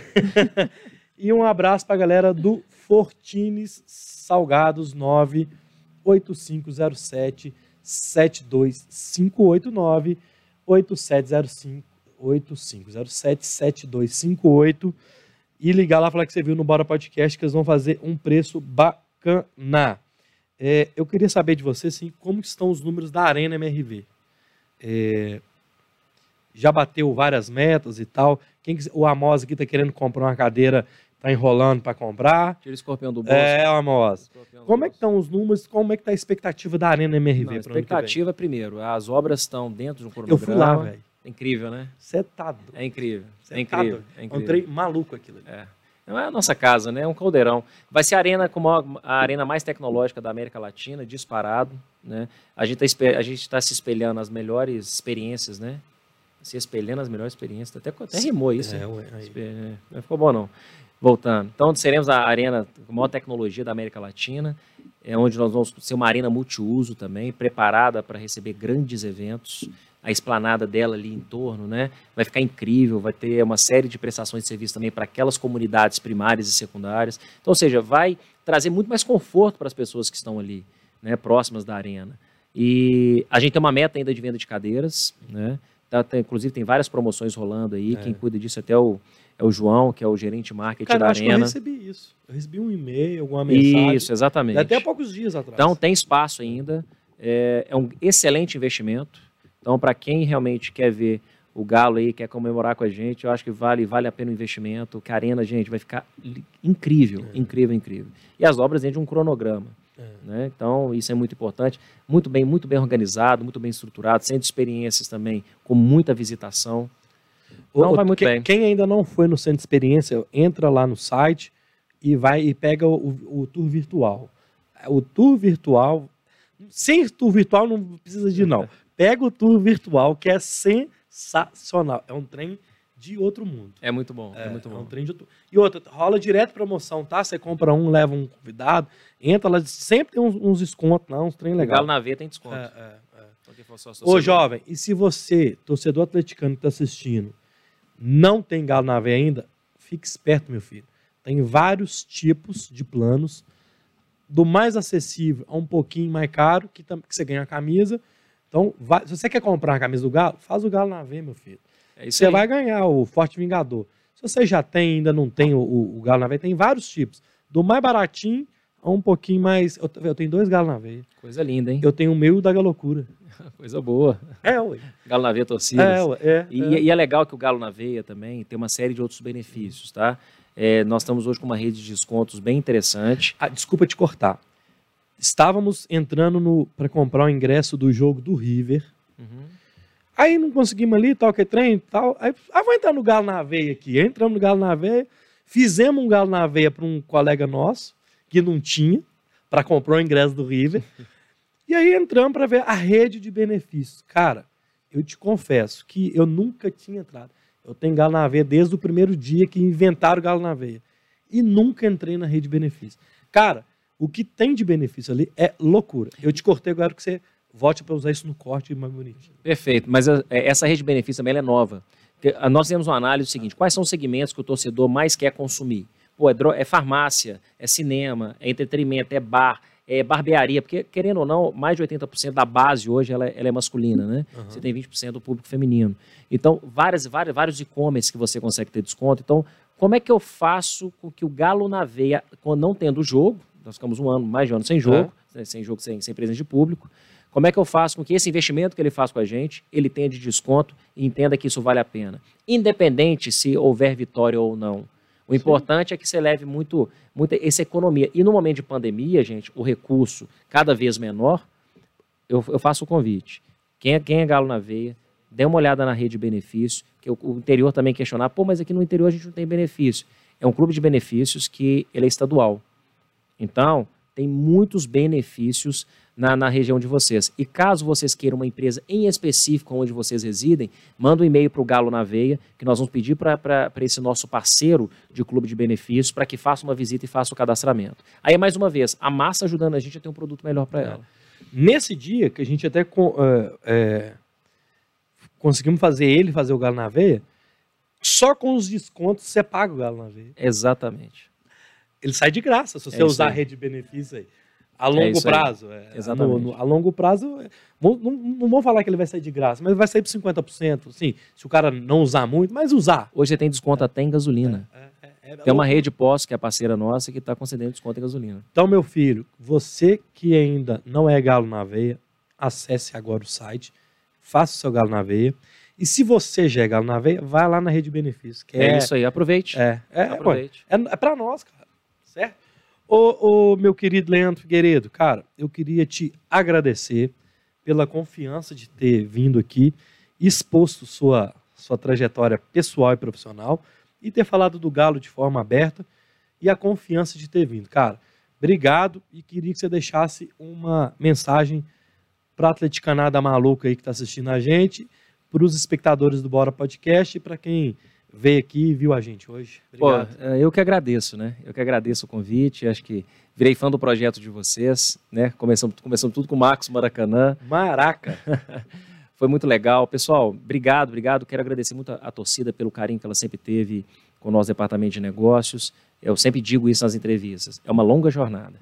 [LAUGHS] e um abraço pra galera do Fortines Salgados 98507 72589 8705 8507 7258 e ligar lá falar que você viu no Bora Podcast que eles vão fazer um preço bacana. É, eu queria saber de você assim, como estão os números da Arena MRV. É, já bateu várias metas e tal. Quem o Amos aqui está querendo comprar uma cadeira, está enrolando para comprar. Tira o escorpião do bolso. É, Amos. Como é que estão os números? Como é que está a expectativa da Arena MRV? Não, a expectativa, primeiro, as obras estão dentro de um Eu cronograma. fui lá, velho. É incrível, né? Você tá doido. É incrível. É tá incrível. É incrível. trem maluco aquilo ali. É. Não é a nossa casa, né? É um caldeirão. Vai ser a arena como a, arena mais tecnológica da América Latina, disparado, né? A gente está tá se espelhando nas melhores experiências, né? Se espelhando as melhores experiências. Até, até rimou isso. É, né? ficou bom, não. Voltando. Então, seremos a arena com maior tecnologia da América Latina, é onde nós vamos ser uma arena multiuso também, preparada para receber grandes eventos. A esplanada dela ali em torno, né? Vai ficar incrível, vai ter uma série de prestações de serviço também para aquelas comunidades primárias e secundárias. Então, ou seja, vai trazer muito mais conforto para as pessoas que estão ali, né? Próximas da arena. E a gente tem uma meta ainda de venda de cadeiras, né? Tá, tá, inclusive tem várias promoções rolando aí. É. Quem cuida disso até o, é o João, que é o gerente de marketing Cara, eu da acho que eu arena. recebi isso. Eu recebi um e-mail, alguma mensagem. Isso, exatamente. Até há poucos dias atrás. Então tem espaço ainda. É, é um excelente investimento. Então, para quem realmente quer ver o Galo aí, quer comemorar com a gente, eu acho que vale, vale a pena o investimento. Que a arena, gente, vai ficar incrível, É. incrível, incrível. E as obras dentro de um cronograma. É. Né? Então, isso é muito importante. Muito bem, muito bem organizado, muito bem estruturado, centro de experiências também, com muita visitação. Não, Ô, vai muito quem, bem. Quem ainda não foi no centro de experiência, entra lá no site e vai e pega o, o tour virtual. O tour virtual, sem tour virtual não precisa de não. [LAUGHS] Pega o tour virtual que é sensacional. É um trem de outro mundo. É muito bom, é, muito É bom. um trem de outro... E outra, rola direto promoção, tá? Você compra um, leva um convidado, entra lá, sempre tem uns, uns descontos lá, uns trem O legal. Galo na V tem desconto. É, é, é. Ô, jovem, e se você, torcedor atleticano que está assistindo, não tem galo na veia ainda, fique esperto, meu filho. Tem vários tipos de planos do mais acessível a um pouquinho mais caro, que, que você ganha a camisa. Então, vai- se você quer comprar a camisa do Galo, faz o Galo na V, meu filho. É Você aí. vai ganhar o Forte Vingador. Se você já tem, ainda não tem o, o, o Galo na veia, tem vários tipos. Do mais baratinho um pouquinho mais. Eu, eu tenho dois galos na veia. Coisa linda, hein? Eu tenho o meu e o da Galocura. [LAUGHS] Coisa boa. É, ué. Galo na veia torcidas. É, ué. É, E, é. e é legal que o Galo na Veia também tem uma série de outros benefícios, tá? É, nós estamos hoje com uma rede de descontos bem interessante. Ah, desculpa te cortar. Estávamos entrando para comprar o ingresso do jogo do River. Aí não conseguimos ali, tal, que trem e tal. Aí, ah, vou entrar no Galo na Veia aqui. Entramos no Galo na Veia, fizemos um Galo na Veia para um colega nosso, que não tinha, para comprar o ingresso do River. e aí entramos para ver a rede de benefícios. Cara, eu te confesso que eu nunca tinha entrado. Eu tenho Galo na Veia desde o primeiro dia que inventaram Galo na Veia. E nunca entrei na rede de benefícios. Cara, o que tem de benefício ali é loucura. Eu te cortei agora que você volte para usar isso no corte mais bonitinho. Perfeito, mas é, essa rede de benefícios também é nova. Te- a- Nós temos uma análise do seguinte: quais são os segmentos que o torcedor mais quer consumir? Pô, é, é farmácia, é cinema, é entretenimento, é bar, é barbearia, porque, querendo ou não, mais de 80% da base hoje ela, é- ela é masculina, né? Você tem 20% do público feminino. Então, várias, várias, vários e-commerce que você consegue ter desconto. Então, como é que eu faço com que o galo na veia, quando não tendo jogo, nós ficamos um ano, mais de um ano sem jogo, né, sem jogo, sem, sem presença de público, como é que eu faço com que esse investimento que ele faz com a gente, ele tenha de desconto e entenda que isso vale a pena? Independente se houver vitória ou não. O importante é que você leve muito, muita essa economia. E no momento de pandemia, gente, o recurso cada vez menor, eu, eu faço o convite. Quem é, quem é galo na veia, dê uma olhada na rede de benefícios, que o, o interior também questionar, pô, mas aqui no interior a gente não tem benefício. É um clube de benefícios que ele é estadual. Então, tem muitos benefícios na, na região de vocês. E caso vocês queiram uma empresa em específico onde vocês residem, manda um e-mail para o Galo na Veia, que nós vamos pedir para esse nosso parceiro de clube de benefícios para que faça uma visita e faça o cadastramento. Aí, mais uma vez, a massa ajudando a gente a ter um produto melhor para ela. Nesse dia, que a gente até é, é, conseguimos fazer ele fazer o Galo na Veia, só com os descontos você paga o Galo na Veia. Exatamente. Ele sai de graça se você É usar a rede de benefício aí. A longo isso aí. prazo. é, Exatamente. no- no- a longo prazo, é, não, não, vou falar que ele vai sair de graça, mas vai sair por 50%, sim, se o cara não usar muito, mas usar. Hoje você tem desconto até em gasolina. É, é, Tem uma rede pós, que é parceira nossa, que está concedendo desconto em gasolina. Então, meu filho, você que ainda não é Galo na Veia, acesse agora o site, faça o seu Galo na Veia. E se você já é Galo na Veia, vai lá na rede de benefícios. Que É, isso aí, aproveite. É, é, Aproveite. é, é para nós, cara. Certo? Ô, ô, meu querido Leandro Figueiredo, cara, eu queria te agradecer pela confiança de ter vindo aqui, exposto sua, sua trajetória pessoal e profissional e ter falado do Galo de forma aberta e a confiança de ter vindo. Cara, obrigado e queria que você deixasse uma mensagem para a atleticana maluca aí que está assistindo a gente, para os espectadores do Bora Podcast e para quem veio aqui e viu a gente hoje. Pô, Obrigado. é, eu que agradeço, né? Eu que agradeço o convite. Acho que virei fã do projeto de vocês, né? Começamos, começamos tudo com o Marcos Maracanã. Maraca. [LAUGHS] Foi muito legal. Pessoal, obrigado, obrigado. Quero agradecer muito a, a torcida pelo carinho que ela sempre teve com o nosso departamento de negócios. Eu sempre digo isso nas entrevistas. É uma longa jornada.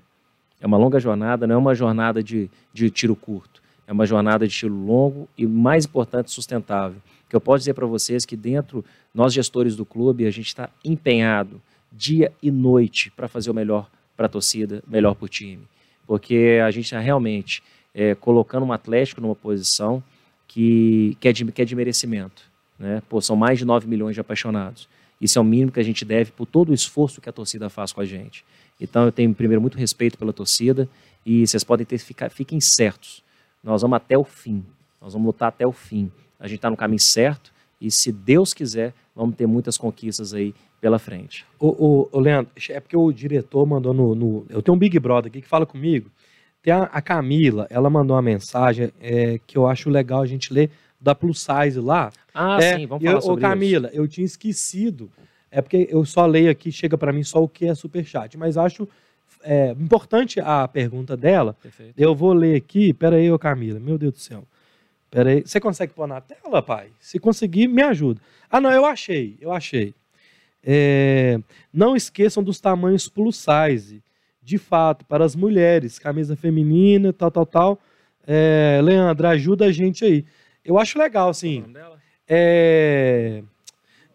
É uma longa jornada, não é uma jornada de, de tiro curto. É uma jornada de tiro longo e, mais importante, sustentável. Que eu posso dizer para vocês que dentro, nós gestores do clube, a gente está empenhado dia e noite para fazer o melhor para a torcida, melhor para o time. Porque a gente está realmente é, colocando um Atlético numa posição que, que, é de, que é de merecimento. Né? Pô, são mais de 9 milhões de apaixonados. Isso é o mínimo que a gente deve por todo o esforço que a torcida faz com a gente. Então eu tenho, primeiro, muito respeito pela torcida e vocês podem ter, ficar, fiquem certos. Nós vamos até o fim. Nós vamos lutar até o fim. A gente está no caminho certo e, se Deus quiser, vamos ter muitas conquistas aí pela frente. Ô, ô, Leandro, é porque o diretor mandou no, no- Eu tenho um Big Brother aqui que fala comigo. Tem a, a Camila, ela mandou uma mensagem é, que eu acho legal a gente ler da Plus Size lá. Ah, É, sim, vamos falar eu, sobre ô, Camila, eu tinha esquecido. É porque eu só leio aqui, chega para mim só o que é superchat. Mas acho é, importante a pergunta dela. Perfeito. Eu vou ler aqui. Pera aí, ô Camila. Meu Deus do céu. Pera aí. Você consegue pôr na tela, pai? Se conseguir, me ajuda. Ah, não, eu achei. Eu achei. É, não esqueçam dos tamanhos plus size de fato, para as mulheres, camisa feminina, tal, tal, tal. É, Leandro, ajuda a gente aí. Eu acho legal, assim. É...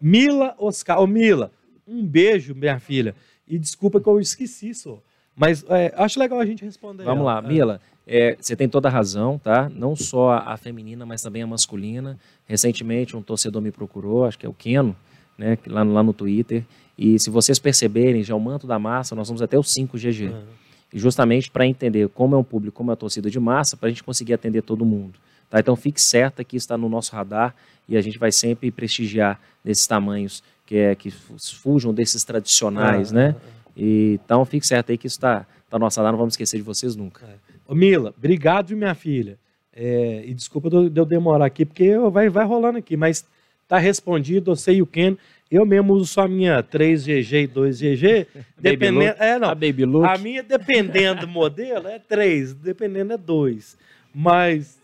Mila Oscar. Ô, Mila, um beijo, minha filha. E desculpa que eu esqueci, só. Mas é, acho legal a gente responder. Vamos ela. lá, Mila. É, você tem toda a razão, tá? Não só a feminina, mas também a masculina. Recentemente, um torcedor me procurou, acho que é o Keno, né? Lá, lá no Twitter. E se vocês perceberem, já o manto da massa, nós vamos até o 5 GG. Uhum. E justamente para entender como é um público, como é a torcida de massa, para a gente conseguir atender todo mundo. Tá? Então fique certa que está no nosso radar e a gente vai sempre prestigiar desses tamanhos que, é, que fujam desses tradicionais, Ah, né? E, então fique certo aí que isso está tá no nosso radar, não vamos esquecer de vocês nunca. Ô, Mila, obrigado, viu, minha filha. É, e desculpa de eu- de eu demorar aqui, porque eu- vai, vai rolando aqui, mas tá respondido, você e o Ken. Eu mesmo uso só a minha 3GG e 2GG. [LAUGHS] dependendo, Look. é, não. A Baby Look. A minha, dependendo do modelo, é 3, dependendo é 2. Mas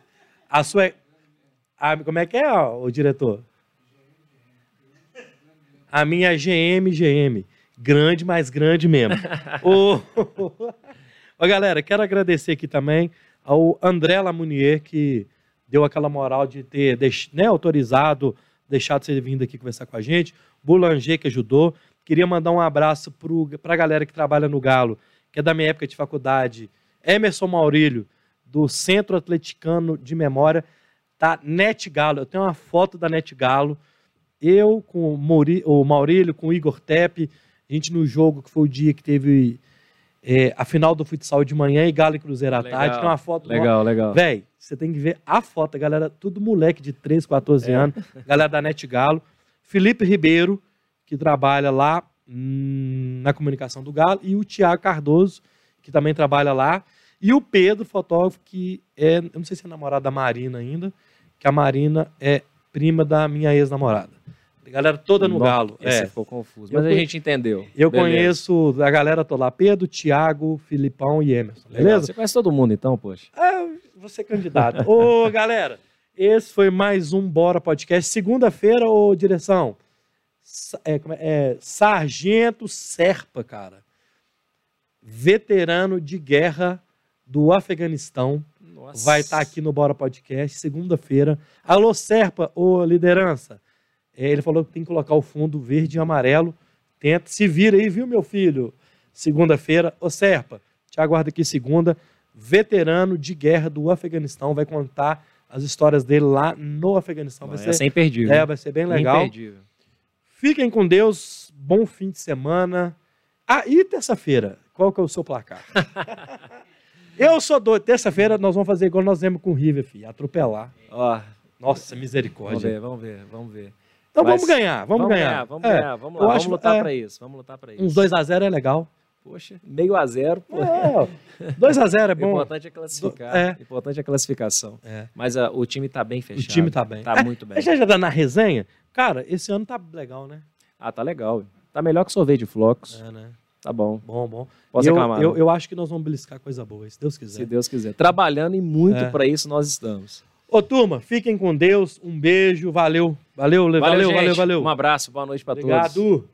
a sua. é- a- como é que é, ó, o diretor? A minha é GM, GM. Grande, mais grande mesmo. [LAUGHS] Ô, Ô, galera, quero agradecer aqui também ao André Lamounier, que deu aquela moral de ter deix- né, autorizado, deixado você vindo aqui conversar com a gente. Boulanger, que ajudou. Queria mandar um abraço para a galera que trabalha no Galo, que é da minha época de faculdade. Emerson Maurílio, do Centro Atleticano de Memória, tá Net Galo. Eu tenho uma foto da Net Galo. Eu com o, Mauri- o Maurílio, com o Igor Tepe, a gente no jogo que foi o dia que teve é, a final do futsal de manhã e Galo e Cruzeiro à Legal, tarde. Tem uma foto Legal, legal. Véi, você tem que ver a foto, galera, tudo moleque de 13, 14 É. anos, galera da Net Galo. Felipe Ribeiro, que trabalha lá hum, na comunicação do Galo, e o Tiago Cardoso, que também trabalha lá, e o Pedro, fotógrafo, que é, eu não sei se é namorado da Marina ainda, que a Marina é prima da minha ex-namorada. A galera toda no Nossa, Galo. Esse É. ficou confuso. Eu Mas a conhe- gente entendeu. Eu Beleza. conheço a galera toda lá, Pedro, Tiago, Filipão e Emerson, Legal. beleza? Você conhece todo mundo então, poxa? Ah, você é candidato. Ô, [LAUGHS] galera, esse foi mais um Bora Podcast. Segunda-feira, ô, direção. É, é? É, Sargento Serpa, cara. Veterano de guerra do Afeganistão. Nossa. Vai estar aqui no Bora Podcast, segunda-feira. Alô, Serpa, ô liderança. É, ele falou que tem que colocar o fundo verde e amarelo. Tenta, se vira aí, viu, meu filho? Segunda-feira. Ô, Serpa, te aguardo aqui segunda. Veterano de guerra do Afeganistão. Vai contar as histórias dele lá no Afeganistão. Vai Essa ser, é imperdível. é, vai ser bem legal. Imperdível. Fiquem com Deus. Bom fim de semana. Ah, e terça-feira? Qual que é o seu placar? [LAUGHS] Eu sou doido. Terça-feira nós vamos fazer igual nós fizemos com o River, filho. Atropelar. Ó, Nossa, vamos misericórdia. ver, vamos ver, vamos ver. Então Mas- vamos ganhar, vamos, ganhar. Vamos É, ganhar, vamos lá, acho- vamos lutar é. pra isso, vamos lutar pra isso. Uns 2x0 é legal. Poxa, meio a zero, pô. É, 2x0 é O bom. [LAUGHS] importante é classificar. É. O importante é a classificação. É. Mas ah, o time tá bem O fechado. time tá bem. Tá É, muito bem. A gente já tá na resenha? Cara, esse ano tá legal, né? Ah, tá legal. Tá melhor que sorvete de flocos. É, né? Tá bom. Bom, bom. Posso eu, reclamar. eu, não? eu acho que nós vamos beliscar coisa boa, se Deus quiser. Se Deus quiser. Trabalhando e muito É. pra isso nós estamos. Ô, turma, fiquem com Deus. Um beijo. Valeu. Valeu, valeu, valeu, gente. valeu. Um abraço, boa noite pra todos. Obrigado.